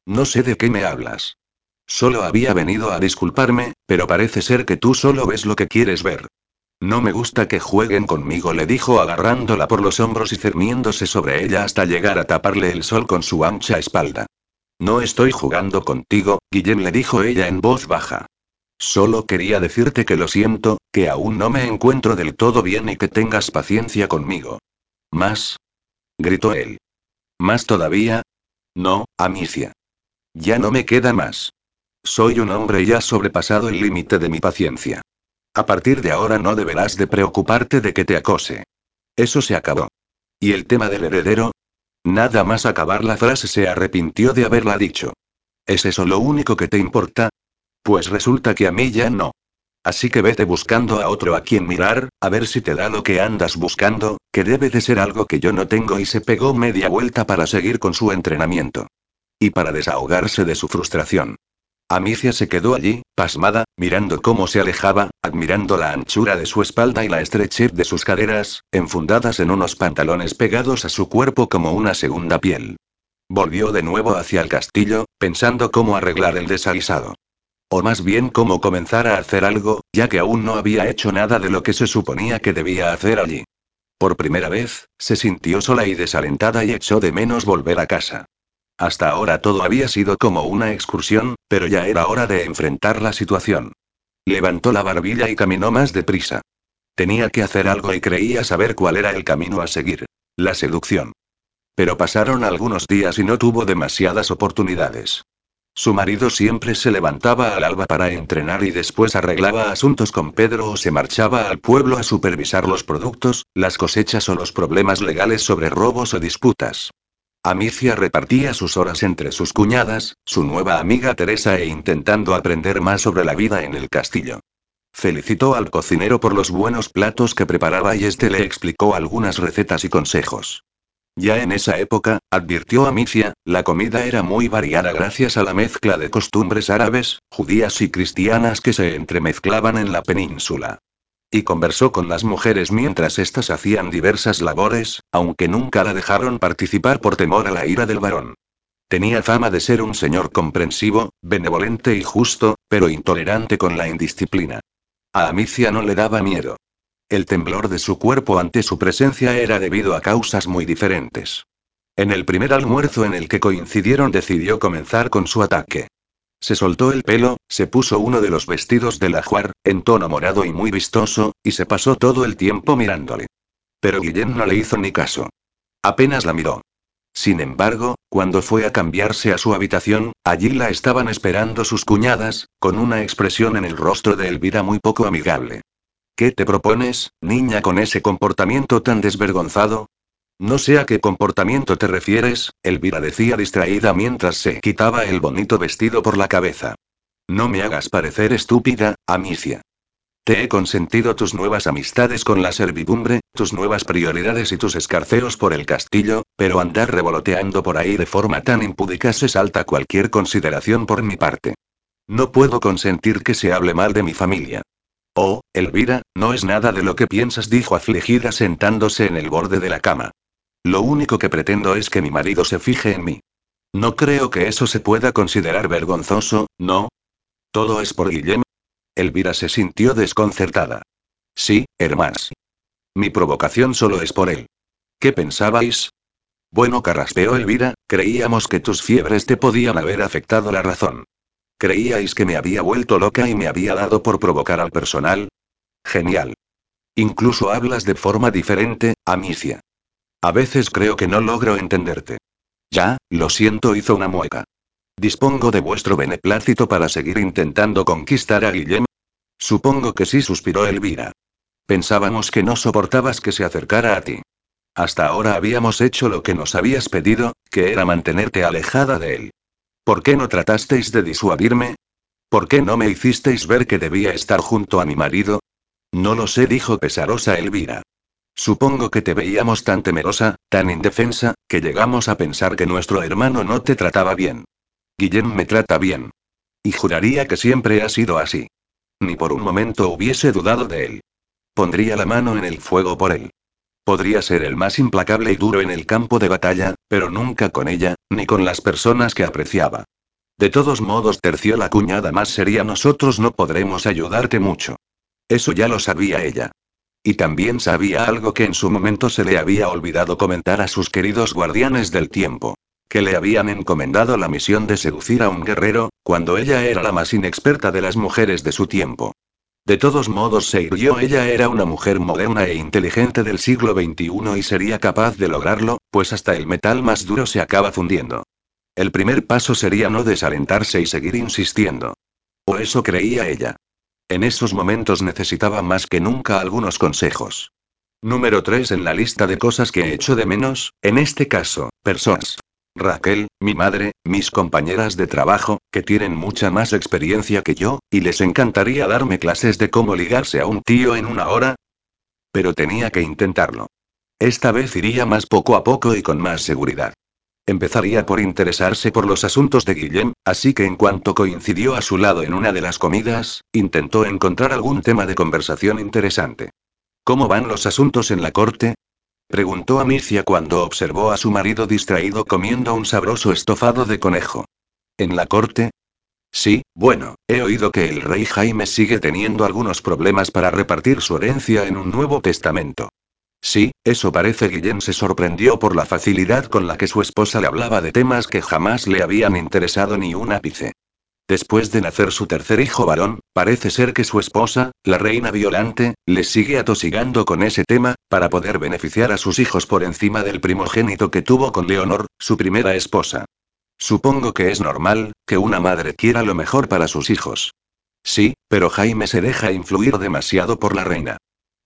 No sé de qué me hablas. Solo había venido a disculparme, pero parece ser que tú solo ves lo que quieres ver. No me gusta que jueguen conmigo, le dijo agarrándola por los hombros y cerniéndose sobre ella hasta llegar a taparle el sol con su ancha espalda. No estoy jugando contigo, Guillem le dijo ella en voz baja. Solo quería decirte que lo siento, que aún no me encuentro del todo bien y que tengas paciencia conmigo. ¿Más? gritó él. ¿Más todavía? No, Amicia. Ya no me queda más. Soy un hombre y has sobrepasado el límite de mi paciencia. A partir de ahora no deberás de preocuparte de que te acose. Eso se acabó. ¿Y el tema del heredero? Nada más acabar la frase se arrepintió de haberla dicho. ¿Es eso lo único que te importa? Pues resulta que a mí ya no. Así que vete buscando a otro a quien mirar, a ver si te da lo que andas buscando, que debe de ser algo que yo no tengo y se pegó media vuelta para seguir con su entrenamiento. Y para desahogarse de su frustración. Amicia se quedó allí, pasmada, mirando cómo se alejaba, admirando la anchura de su espalda y la estrechez de sus caderas, enfundadas en unos pantalones pegados a su cuerpo como una segunda piel. Volvió de nuevo hacia el castillo, pensando cómo arreglar el desaguisado. O más bien cómo comenzar a hacer algo, ya que aún no había hecho nada de lo que se suponía que debía hacer allí. Por primera vez, se sintió sola y desalentada y echó de menos volver a casa. Hasta ahora todo había sido como una excursión, pero ya era hora de enfrentar la situación. Levantó la barbilla y caminó más deprisa. Tenía que hacer algo y creía saber cuál era el camino a seguir. La seducción. Pero pasaron algunos días y no tuvo demasiadas oportunidades. Su marido siempre se levantaba al alba para entrenar y después arreglaba asuntos con Pedro o se marchaba al pueblo a supervisar los productos, las cosechas o los problemas legales sobre robos o disputas. Amicia repartía sus horas entre sus cuñadas, su nueva amiga Teresa e intentando aprender más sobre la vida en el castillo. Felicitó al cocinero por los buenos platos que preparaba y este le explicó algunas recetas y consejos. Ya en esa época, advirtió Amicia, la comida era muy variada gracias a la mezcla de costumbres árabes, judías y cristianas que se entremezclaban en la península. Y conversó con las mujeres mientras éstas hacían diversas labores, aunque nunca la dejaron participar por temor a la ira del varón. Tenía fama de ser un señor comprensivo, benevolente y justo, pero intolerante con la indisciplina. A Amicia no le daba miedo. El temblor de su cuerpo ante su presencia era debido a causas muy diferentes. En el primer almuerzo en el que coincidieron decidió comenzar con su ataque. Se soltó el pelo, se puso uno de los vestidos del ajuar, en tono morado y muy vistoso, y se pasó todo el tiempo mirándole. Pero Guillén no le hizo ni caso. Apenas la miró. Sin embargo, cuando fue a cambiarse a su habitación, allí la estaban esperando sus cuñadas, con una expresión en el rostro de Elvira muy poco amigable. ¿Qué te propones, niña, con ese comportamiento tan desvergonzado? No sé a qué comportamiento te refieres, Elvira decía distraída mientras se quitaba el bonito vestido por la cabeza. No me hagas parecer estúpida, Amicia. Te he consentido tus nuevas amistades con la servidumbre, tus nuevas prioridades y tus escarceos por el castillo, pero andar revoloteando por ahí de forma tan impúdica se salta cualquier consideración por mi parte. No puedo consentir que se hable mal de mi familia. Oh, Elvira, no es nada de lo que piensas, dijo afligida sentándose en el borde de la cama. Lo único que pretendo es que mi marido se fije en mí. No creo que eso se pueda considerar vergonzoso, ¿no? ¿Todo es por Guillem? Elvira se sintió desconcertada. Sí, hermanas. Mi provocación solo es por él. ¿Qué pensabais? Bueno, carraspeó Elvira, creíamos que tus fiebres te podían haber afectado la razón. ¿Creíais que me había vuelto loca y me había dado por provocar al personal? Genial. Incluso hablas de forma diferente, Amicia. A veces creo que no logro entenderte. Ya, lo siento, hizo una mueca. ¿Dispongo de vuestro beneplácito para seguir intentando conquistar a Guillem? Supongo que sí, suspiró Elvira. Pensábamos que no soportabas que se acercara a ti. Hasta ahora habíamos hecho lo que nos habías pedido, que era mantenerte alejada de él. ¿Por qué no tratasteis de disuadirme? ¿Por qué no me hicisteis ver que debía estar junto a mi marido? No lo sé, dijo pesarosa Elvira. Supongo que te veíamos tan temerosa, tan indefensa, que llegamos a pensar que nuestro hermano no te trataba bien. Guillem me trata bien. Y juraría que siempre ha sido así. Ni por un momento hubiese dudado de él. Pondría la mano en el fuego por él. Podría ser el más implacable y duro en el campo de batalla, pero nunca con ella, ni con las personas que apreciaba. De todos modos, terció la cuñada más seria, nosotros no podremos ayudarte mucho. Eso ya lo sabía ella. Y también sabía algo que en su momento se le había olvidado comentar a sus queridos guardianes del tiempo. Que le habían encomendado la misión de seducir a un guerrero, cuando ella era la más inexperta de las mujeres de su tiempo. De todos modos se irguió, ella era una mujer moderna e inteligente del siglo XXI y sería capaz de lograrlo, pues hasta el metal más duro se acaba fundiendo. El primer paso sería no desalentarse y seguir insistiendo. O eso creía ella. En esos momentos necesitaba más que nunca algunos consejos. Número 3 en la lista de cosas que he hecho de menos, en este caso, personas. Raquel, mi madre, mis compañeras de trabajo, que tienen mucha más experiencia que yo, y les encantaría darme clases de cómo ligarse a un tío en una hora. Pero tenía que intentarlo. Esta vez iría más poco a poco y con más seguridad. Empezaría por interesarse por los asuntos de Guillem, así que en cuanto coincidió a su lado en una de las comidas, intentó encontrar algún tema de conversación interesante. ¿Cómo van los asuntos en la corte? Preguntó Amicia cuando observó a su marido distraído comiendo un sabroso estofado de conejo. ¿En la corte? Sí, bueno, he oído que el rey Jaime sigue teniendo algunos problemas para repartir su herencia en un nuevo testamento. Sí, eso parece. Guillén se sorprendió por la facilidad con la que su esposa le hablaba de temas que jamás le habían interesado ni un ápice. Después de nacer su tercer hijo varón, parece ser que su esposa, la reina Violante, le sigue atosigando con ese tema, para poder beneficiar a sus hijos por encima del primogénito que tuvo con Leonor, su primera esposa. Supongo que es normal, que una madre quiera lo mejor para sus hijos. Sí, pero Jaime se deja influir demasiado por la reina.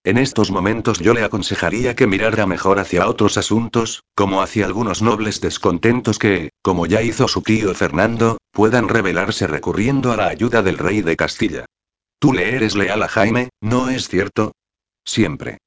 En estos momentos yo le aconsejaría que mirara mejor hacia otros asuntos, como hacia algunos nobles descontentos que, como ya hizo su tío Fernando, puedan revelarse recurriendo a la ayuda del rey de Castilla. Tú le eres leal a Jaime, ¿no es cierto? Siempre.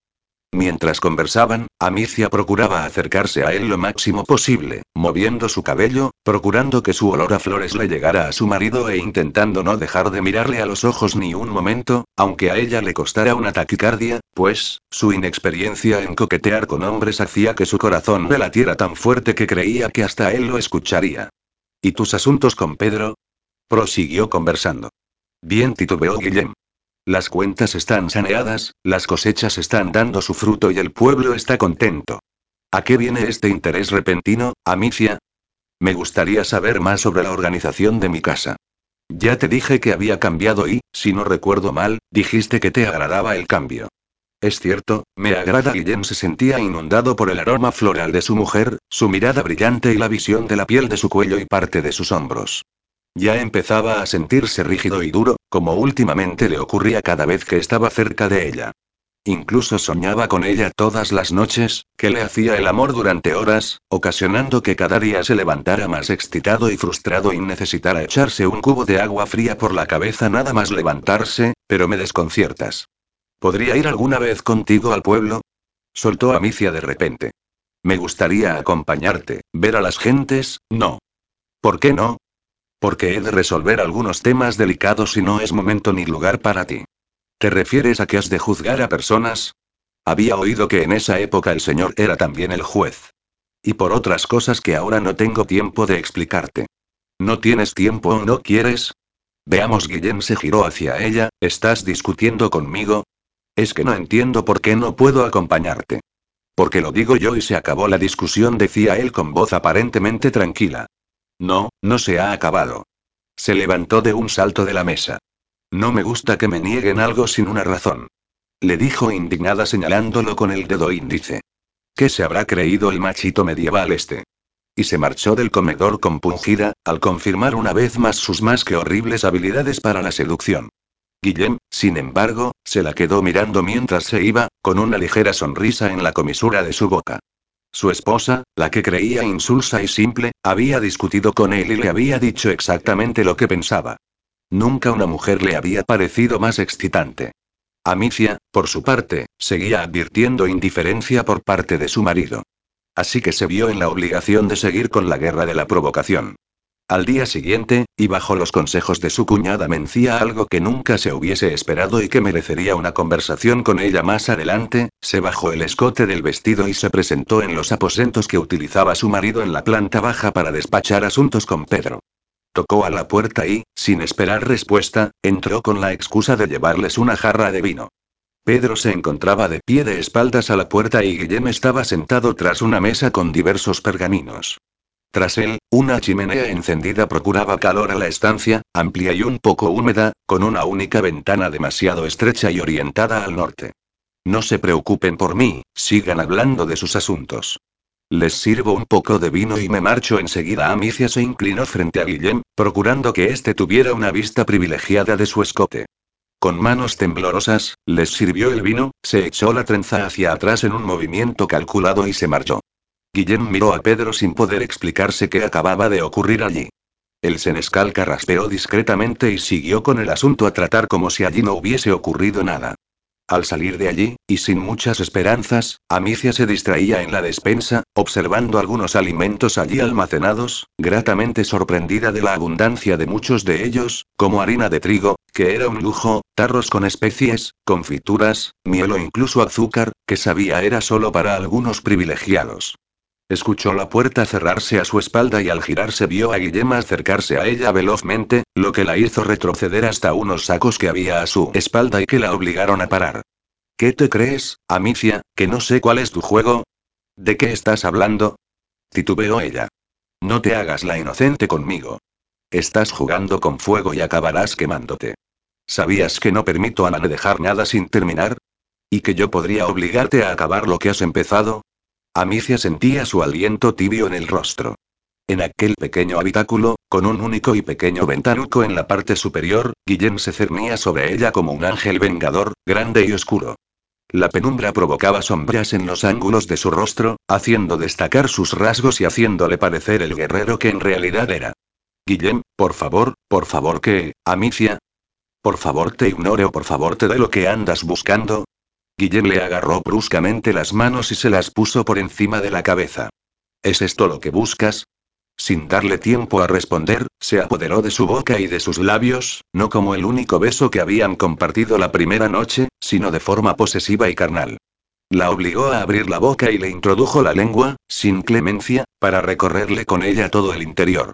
Mientras conversaban, Amicia procuraba acercarse a él lo máximo posible, moviendo su cabello, procurando que su olor a flores le llegara a su marido e intentando no dejar de mirarle a los ojos ni un momento, aunque a ella le costara una taquicardia, pues, su inexperiencia en coquetear con hombres hacía que su corazón le latiera tan fuerte que creía que hasta él lo escucharía. ¿Y tus asuntos con Pedro? Prosiguió conversando. Bien titubeó Guillem. Las cuentas están saneadas, las cosechas están dando su fruto y el pueblo está contento. ¿A qué viene este interés repentino, Amicia? Me gustaría saber más sobre la organización de mi casa. Ya te dije que había cambiado y, si no recuerdo mal, dijiste que te agradaba el cambio. Es cierto, me agrada. Guillén se sentía inundado por el aroma floral de su mujer, su mirada brillante y la visión de la piel de su cuello y parte de sus hombros. Ya empezaba a sentirse rígido y duro, como últimamente le ocurría cada vez que estaba cerca de ella. Incluso soñaba con ella todas las noches, que le hacía el amor durante horas, ocasionando que cada día se levantara más excitado y frustrado y necesitara echarse un cubo de agua fría por la cabeza nada más levantarse, pero me desconciertas. ¿Podría ir alguna vez contigo al pueblo? Soltó Amicia de repente. Me gustaría acompañarte, ver a las gentes, no. ¿Por qué no? Porque he de resolver algunos temas delicados y no es momento ni lugar para ti. ¿Te refieres a que has de juzgar a personas? Había oído que en esa época el señor era también el juez. Y por otras cosas que ahora no tengo tiempo de explicarte. ¿No tienes tiempo o no quieres? Veamos, Guillén se giró hacia ella, ¿estás discutiendo conmigo? Es que no entiendo por qué no puedo acompañarte. Porque lo digo yo y se acabó la discusión, decía él con voz aparentemente tranquila. No, no se ha acabado. Se levantó de un salto de la mesa. No me gusta que me nieguen algo sin una razón. Le dijo indignada señalándolo con el dedo índice. ¿Qué se habrá creído el machito medieval este? Y se marchó del comedor compungida, al confirmar una vez más sus más que horribles habilidades para la seducción. Guillem, sin embargo, se la quedó mirando mientras se iba, con una ligera sonrisa en la comisura de su boca. Su esposa, la que creía insulsa y simple, había discutido con él y le había dicho exactamente lo que pensaba. Nunca una mujer le había parecido más excitante. Amicia, por su parte, seguía advirtiendo indiferencia por parte de su marido. Así que se vio en la obligación de seguir con la guerra de la provocación. Al día siguiente, y bajo los consejos de su cuñada, mencía algo que nunca se hubiese esperado y que merecería una conversación con ella más adelante, se bajó el escote del vestido y se presentó en los aposentos que utilizaba su marido en la planta baja para despachar asuntos con Pedro. Tocó a la puerta y, sin esperar respuesta, entró con la excusa de llevarles una jarra de vino. Pedro se encontraba de pie de espaldas a la puerta y Guillem estaba sentado tras una mesa con diversos pergaminos. Tras él, una chimenea encendida procuraba calor a la estancia, amplia y un poco húmeda, con una única ventana demasiado estrecha y orientada al norte. No se preocupen por mí, sigan hablando de sus asuntos. Les sirvo un poco de vino y me marcho enseguida. Amicia se inclinó frente a Guillem, procurando que éste tuviera una vista privilegiada de su escote. Con manos temblorosas, les sirvió el vino, se echó la trenza hacia atrás en un movimiento calculado y se marchó. Guillem miró a Pedro sin poder explicarse qué acababa de ocurrir allí. El senescal carraspeó discretamente y siguió con el asunto a tratar como si allí no hubiese ocurrido nada. Al salir de allí, y sin muchas esperanzas, Amicia se distraía en la despensa, observando algunos alimentos allí almacenados, gratamente sorprendida de la abundancia de muchos de ellos, como harina de trigo, que era un lujo, tarros con especies, confituras, miel o incluso azúcar, que sabía era solo para algunos privilegiados. Escuchó la puerta cerrarse a su espalda y al girarse vio a Guillem acercarse a ella velozmente, lo que la hizo retroceder hasta unos sacos que había a su espalda y que la obligaron a parar. ¿Qué te crees, Amicia, que no sé cuál es tu juego? ¿De qué estás hablando? Titubeó ella. No te hagas la inocente conmigo. Estás jugando con fuego y acabarás quemándote. ¿Sabías que no permito a dejar nada sin terminar? ¿Y que yo podría obligarte a acabar lo que has empezado? Amicia sentía su aliento tibio en el rostro. En aquel pequeño habitáculo, con un único y pequeño ventanuco en la parte superior, Guillem se cernía sobre ella como un ángel vengador, grande y oscuro. La penumbra provocaba sombras en los ángulos de su rostro, haciendo destacar sus rasgos y haciéndole parecer el guerrero que en realidad era. Guillem, por favor, por favor que, Amicia. Por favor te ignore o por favor te dé lo que andas buscando, Guillem le agarró bruscamente las manos y se las puso por encima de la cabeza. ¿Es esto lo que buscas? Sin darle tiempo a responder, se apoderó de su boca y de sus labios, no como el único beso que habían compartido la primera noche, sino de forma posesiva y carnal. La obligó a abrir la boca y le introdujo la lengua, sin clemencia, para recorrerle con ella todo el interior.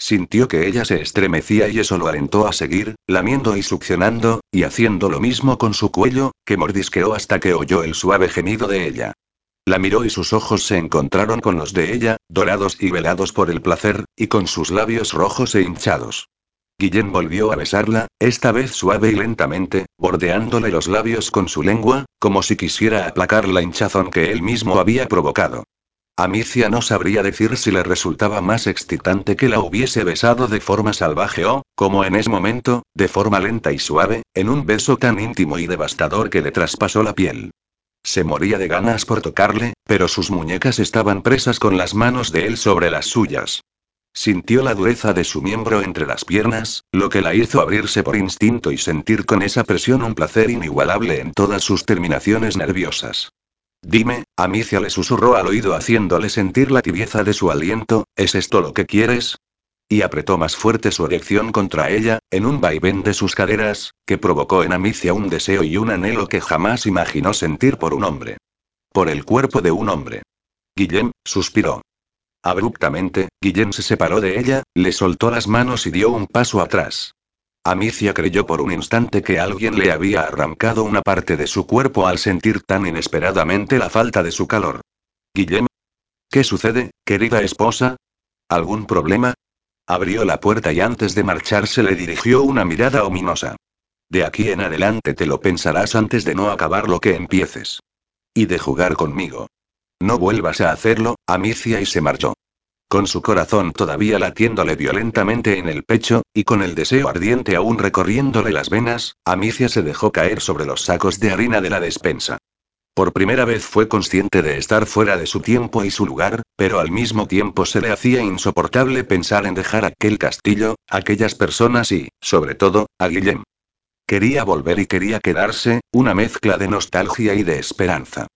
Sintió que ella se estremecía y eso lo alentó a seguir, lamiendo y succionando, y haciendo lo mismo con su cuello, que mordisqueó hasta que oyó el suave gemido de ella. La miró y sus ojos se encontraron con los de ella, dorados y velados por el placer, y con sus labios rojos e hinchados. Guillén volvió a besarla, esta vez suave y lentamente, bordeándole los labios con su lengua, como si quisiera aplacar la hinchazón que él mismo había provocado. Amicia no sabría decir si le resultaba más excitante que la hubiese besado de forma salvaje o, como en ese momento, de forma lenta y suave, en un beso tan íntimo y devastador que le traspasó la piel. Se moría de ganas por tocarle, pero sus muñecas estaban presas con las manos de él sobre las suyas. Sintió la dureza de su miembro entre las piernas, lo que la hizo abrirse por instinto y sentir con esa presión un placer inigualable en todas sus terminaciones nerviosas. Dime, Amicia le susurró al oído haciéndole sentir la tibieza de su aliento, ¿es esto lo que quieres? Y apretó más fuerte su erección contra ella, en un vaivén de sus caderas, que provocó en Amicia un deseo y un anhelo que jamás imaginó sentir por un hombre. Por el cuerpo de un hombre. Guillem, suspiró. Abruptamente, Guillem se separó de ella, le soltó las manos y dio un paso atrás. Amicia creyó por un instante que alguien le había arrancado una parte de su cuerpo al sentir tan inesperadamente la falta de su calor. Guillem. ¿Qué sucede, querida esposa? ¿Algún problema? Abrió la puerta y antes de marcharse le dirigió una mirada ominosa. De aquí en adelante te lo pensarás antes de no acabar lo que empieces. Y de jugar conmigo. No vuelvas a hacerlo, Amicia y se marchó. Con su corazón todavía latiéndole violentamente en el pecho, y con el deseo ardiente aún recorriéndole las venas, Amicia se dejó caer sobre los sacos de harina de la despensa. Por primera vez fue consciente de estar fuera de su tiempo y su lugar, pero al mismo tiempo se le hacía insoportable pensar en dejar aquel castillo, aquellas personas y, sobre todo, a Guillem. Quería volver y quería quedarse, una mezcla de nostalgia y de esperanza.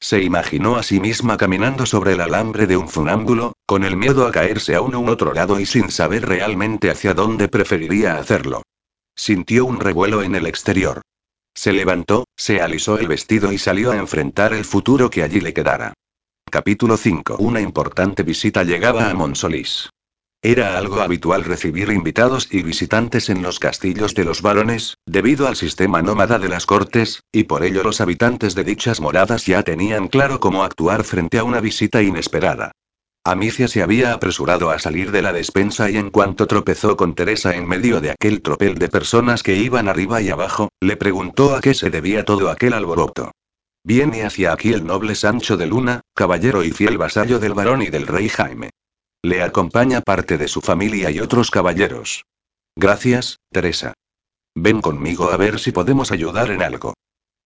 Se imaginó a sí misma caminando sobre el alambre de un funámbulo, con el miedo a caerse a uno u otro lado y sin saber realmente hacia dónde preferiría hacerlo. Sintió un revuelo en el exterior. Se levantó, se alisó el vestido y salió a enfrentar el futuro que allí le quedara. Capítulo 5. Una importante visita llegaba a Monsolís. Era algo habitual recibir invitados y visitantes en los castillos de los varones, debido al sistema nómada de las cortes, y por ello los habitantes de dichas moradas ya tenían claro cómo actuar frente a una visita inesperada. Amicia se había apresurado a salir de la despensa y en cuanto tropezó con Teresa en medio de aquel tropel de personas que iban arriba y abajo, le preguntó a qué se debía todo aquel alboroto. Viene hacia aquí el noble Sancho de Luna, caballero y fiel vasallo del varón y del rey Jaime. Le acompaña parte de su familia y otros caballeros. Gracias, Teresa. Ven conmigo a ver si podemos ayudar en algo.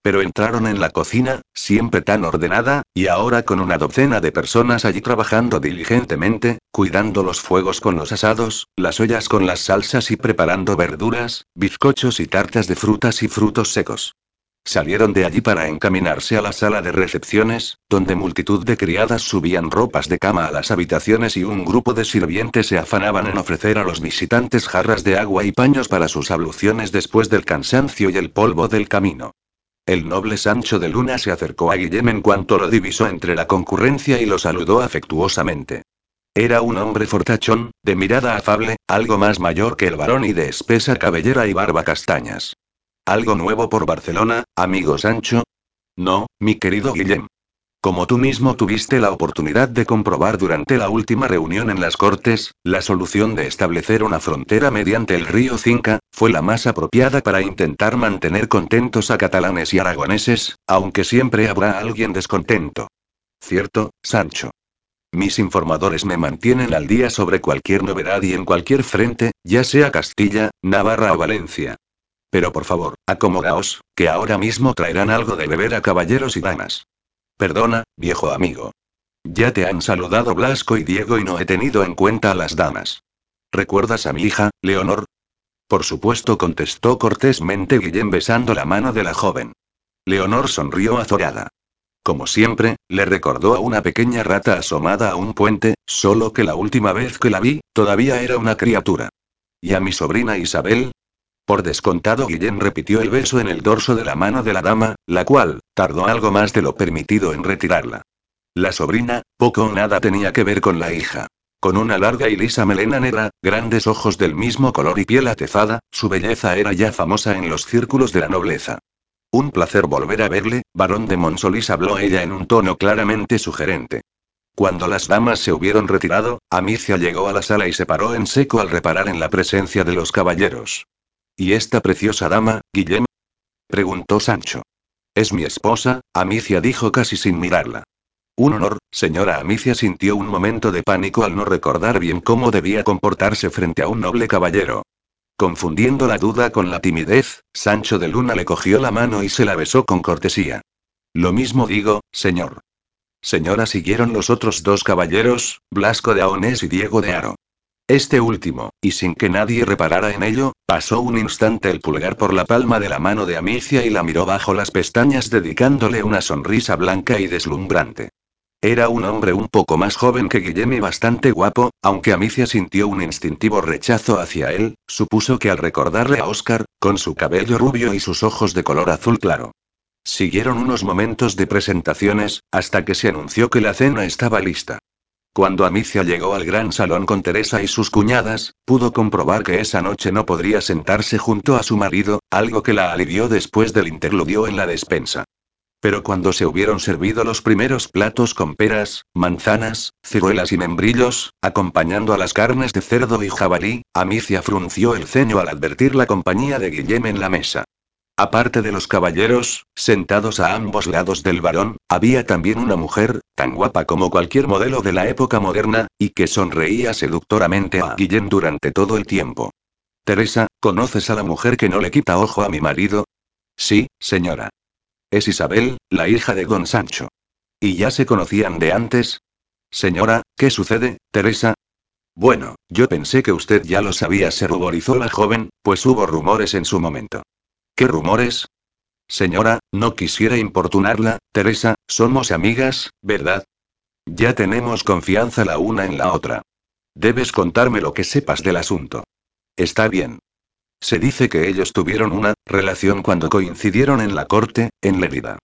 Pero entraron en la cocina, siempre tan ordenada, y ahora con una docena de personas allí trabajando diligentemente, cuidando los fuegos con los asados, las ollas con las salsas y preparando verduras, bizcochos y tartas de frutas y frutos secos. Salieron de allí para encaminarse a la sala de recepciones, donde multitud de criadas subían ropas de cama a las habitaciones y un grupo de sirvientes se afanaban en ofrecer a los visitantes jarras de agua y paños para sus abluciones después del cansancio y el polvo del camino. El noble Sancho de Luna se acercó a Guillem en cuanto lo divisó entre la concurrencia y lo saludó afectuosamente. Era un hombre fortachón, de mirada afable, algo más mayor que el varón y de espesa cabellera y barba castañas. ¿Algo nuevo por Barcelona, amigo Sancho? No, mi querido Guillem. Como tú mismo tuviste la oportunidad de comprobar durante la última reunión en las Cortes, la solución de establecer una frontera mediante el río Cinca, fue la más apropiada para intentar mantener contentos a catalanes y aragoneses, aunque siempre habrá alguien descontento. ¿Cierto, Sancho? Mis informadores me mantienen al día sobre cualquier novedad y en cualquier frente, ya sea Castilla, Navarra o Valencia. Pero por favor, acomodaos, que ahora mismo traerán algo de beber a caballeros y damas. Perdona, viejo amigo. Ya te han saludado Blasco y Diego y no he tenido en cuenta a las damas. ¿Recuerdas a mi hija, Leonor? Por supuesto, contestó cortésmente Guillén besando la mano de la joven. Leonor sonrió azorada. Como siempre, le recordó a una pequeña rata asomada a un puente, solo que la última vez que la vi, todavía era una criatura. ¿Y a mi sobrina Isabel? Por descontado, Guillén repitió el beso en el dorso de la mano de la dama, la cual, tardó algo más de lo permitido en retirarla. La sobrina, poco o nada tenía que ver con la hija. Con una larga y lisa melena negra, grandes ojos del mismo color y piel atezada, su belleza era ya famosa en los círculos de la nobleza. Un placer volver a verle, varón de Monsolís habló ella en un tono claramente sugerente. Cuando las damas se hubieron retirado, Amicia llegó a la sala y se paró en seco al reparar en la presencia de los caballeros. ¿Y esta preciosa dama, Guillem? preguntó Sancho. Es mi esposa, Amicia dijo casi sin mirarla. Un honor, señora Amicia sintió un momento de pánico al no recordar bien cómo debía comportarse frente a un noble caballero. Confundiendo la duda con la timidez, Sancho de Luna le cogió la mano y se la besó con cortesía. Lo mismo digo, señor. Señora siguieron los otros dos caballeros, Blasco de Aonés y Diego de Aro. Este último, y sin que nadie reparara en ello, pasó un instante el pulgar por la palma de la mano de Amicia y la miró bajo las pestañas dedicándole una sonrisa blanca y deslumbrante. Era un hombre un poco más joven que Guillem y bastante guapo, aunque Amicia sintió un instintivo rechazo hacia él, supuso que al recordarle a Oscar, con su cabello rubio y sus ojos de color azul claro. Siguieron unos momentos de presentaciones, hasta que se anunció que la cena estaba lista. Cuando Amicia llegó al gran salón con Teresa y sus cuñadas, pudo comprobar que esa noche no podría sentarse junto a su marido, algo que la alivió después del interludio en la despensa. Pero cuando se hubieron servido los primeros platos con peras, manzanas, ciruelas y membrillos, acompañando a las carnes de cerdo y jabalí, Amicia frunció el ceño al advertir la compañía de Guillem en la mesa. Aparte de los caballeros, sentados a ambos lados del varón, había también una mujer, tan guapa como cualquier modelo de la época moderna, y que sonreía seductoramente a Guillén durante todo el tiempo. Teresa, ¿conoces a la mujer que no le quita ojo a mi marido? Sí, señora. Es Isabel, la hija de don Sancho. ¿Y ya se conocían de antes? Señora, ¿qué sucede, Teresa? Bueno, yo pensé que usted ya lo sabía, se ruborizó la joven, pues hubo rumores en su momento. ¿Qué rumores? Señora, no quisiera importunarla, Teresa, somos amigas, ¿verdad? Ya tenemos confianza la una en la otra. Debes contarme lo que sepas del asunto. Está bien. Se dice que ellos tuvieron una relación cuando coincidieron en la corte, en Lérida.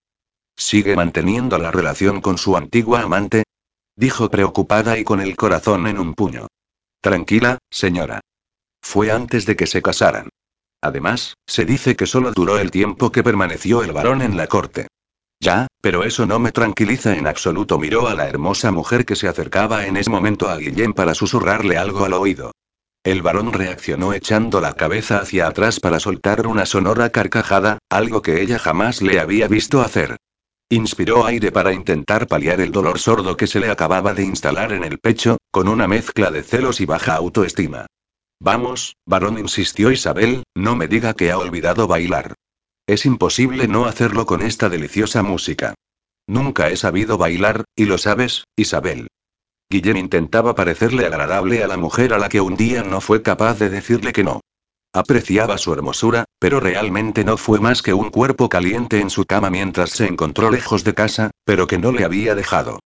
¿Sigue manteniendo la relación con su antigua amante? Dijo preocupada y con el corazón en un puño. Tranquila, señora. Fue antes de que se casaran. Además, se dice que solo duró el tiempo que permaneció el varón en la corte. Ya, pero eso no me tranquiliza en absoluto. Miró a la hermosa mujer que se acercaba en ese momento a Guillén para susurrarle algo al oído. El varón reaccionó echando la cabeza hacia atrás para soltar una sonora carcajada, algo que ella jamás le había visto hacer. Inspiró aire para intentar paliar el dolor sordo que se le acababa de instalar en el pecho, con una mezcla de celos y baja autoestima. Vamos, varón, insistió Isabel, no me diga que ha olvidado bailar. Es imposible no hacerlo con esta deliciosa música. Nunca he sabido bailar, y lo sabes, Isabel. Guillem intentaba parecerle agradable a la mujer a la que un día no fue capaz de decirle que no. Apreciaba su hermosura, pero realmente no fue más que un cuerpo caliente en su cama mientras se encontró lejos de casa, pero que no le había dejado.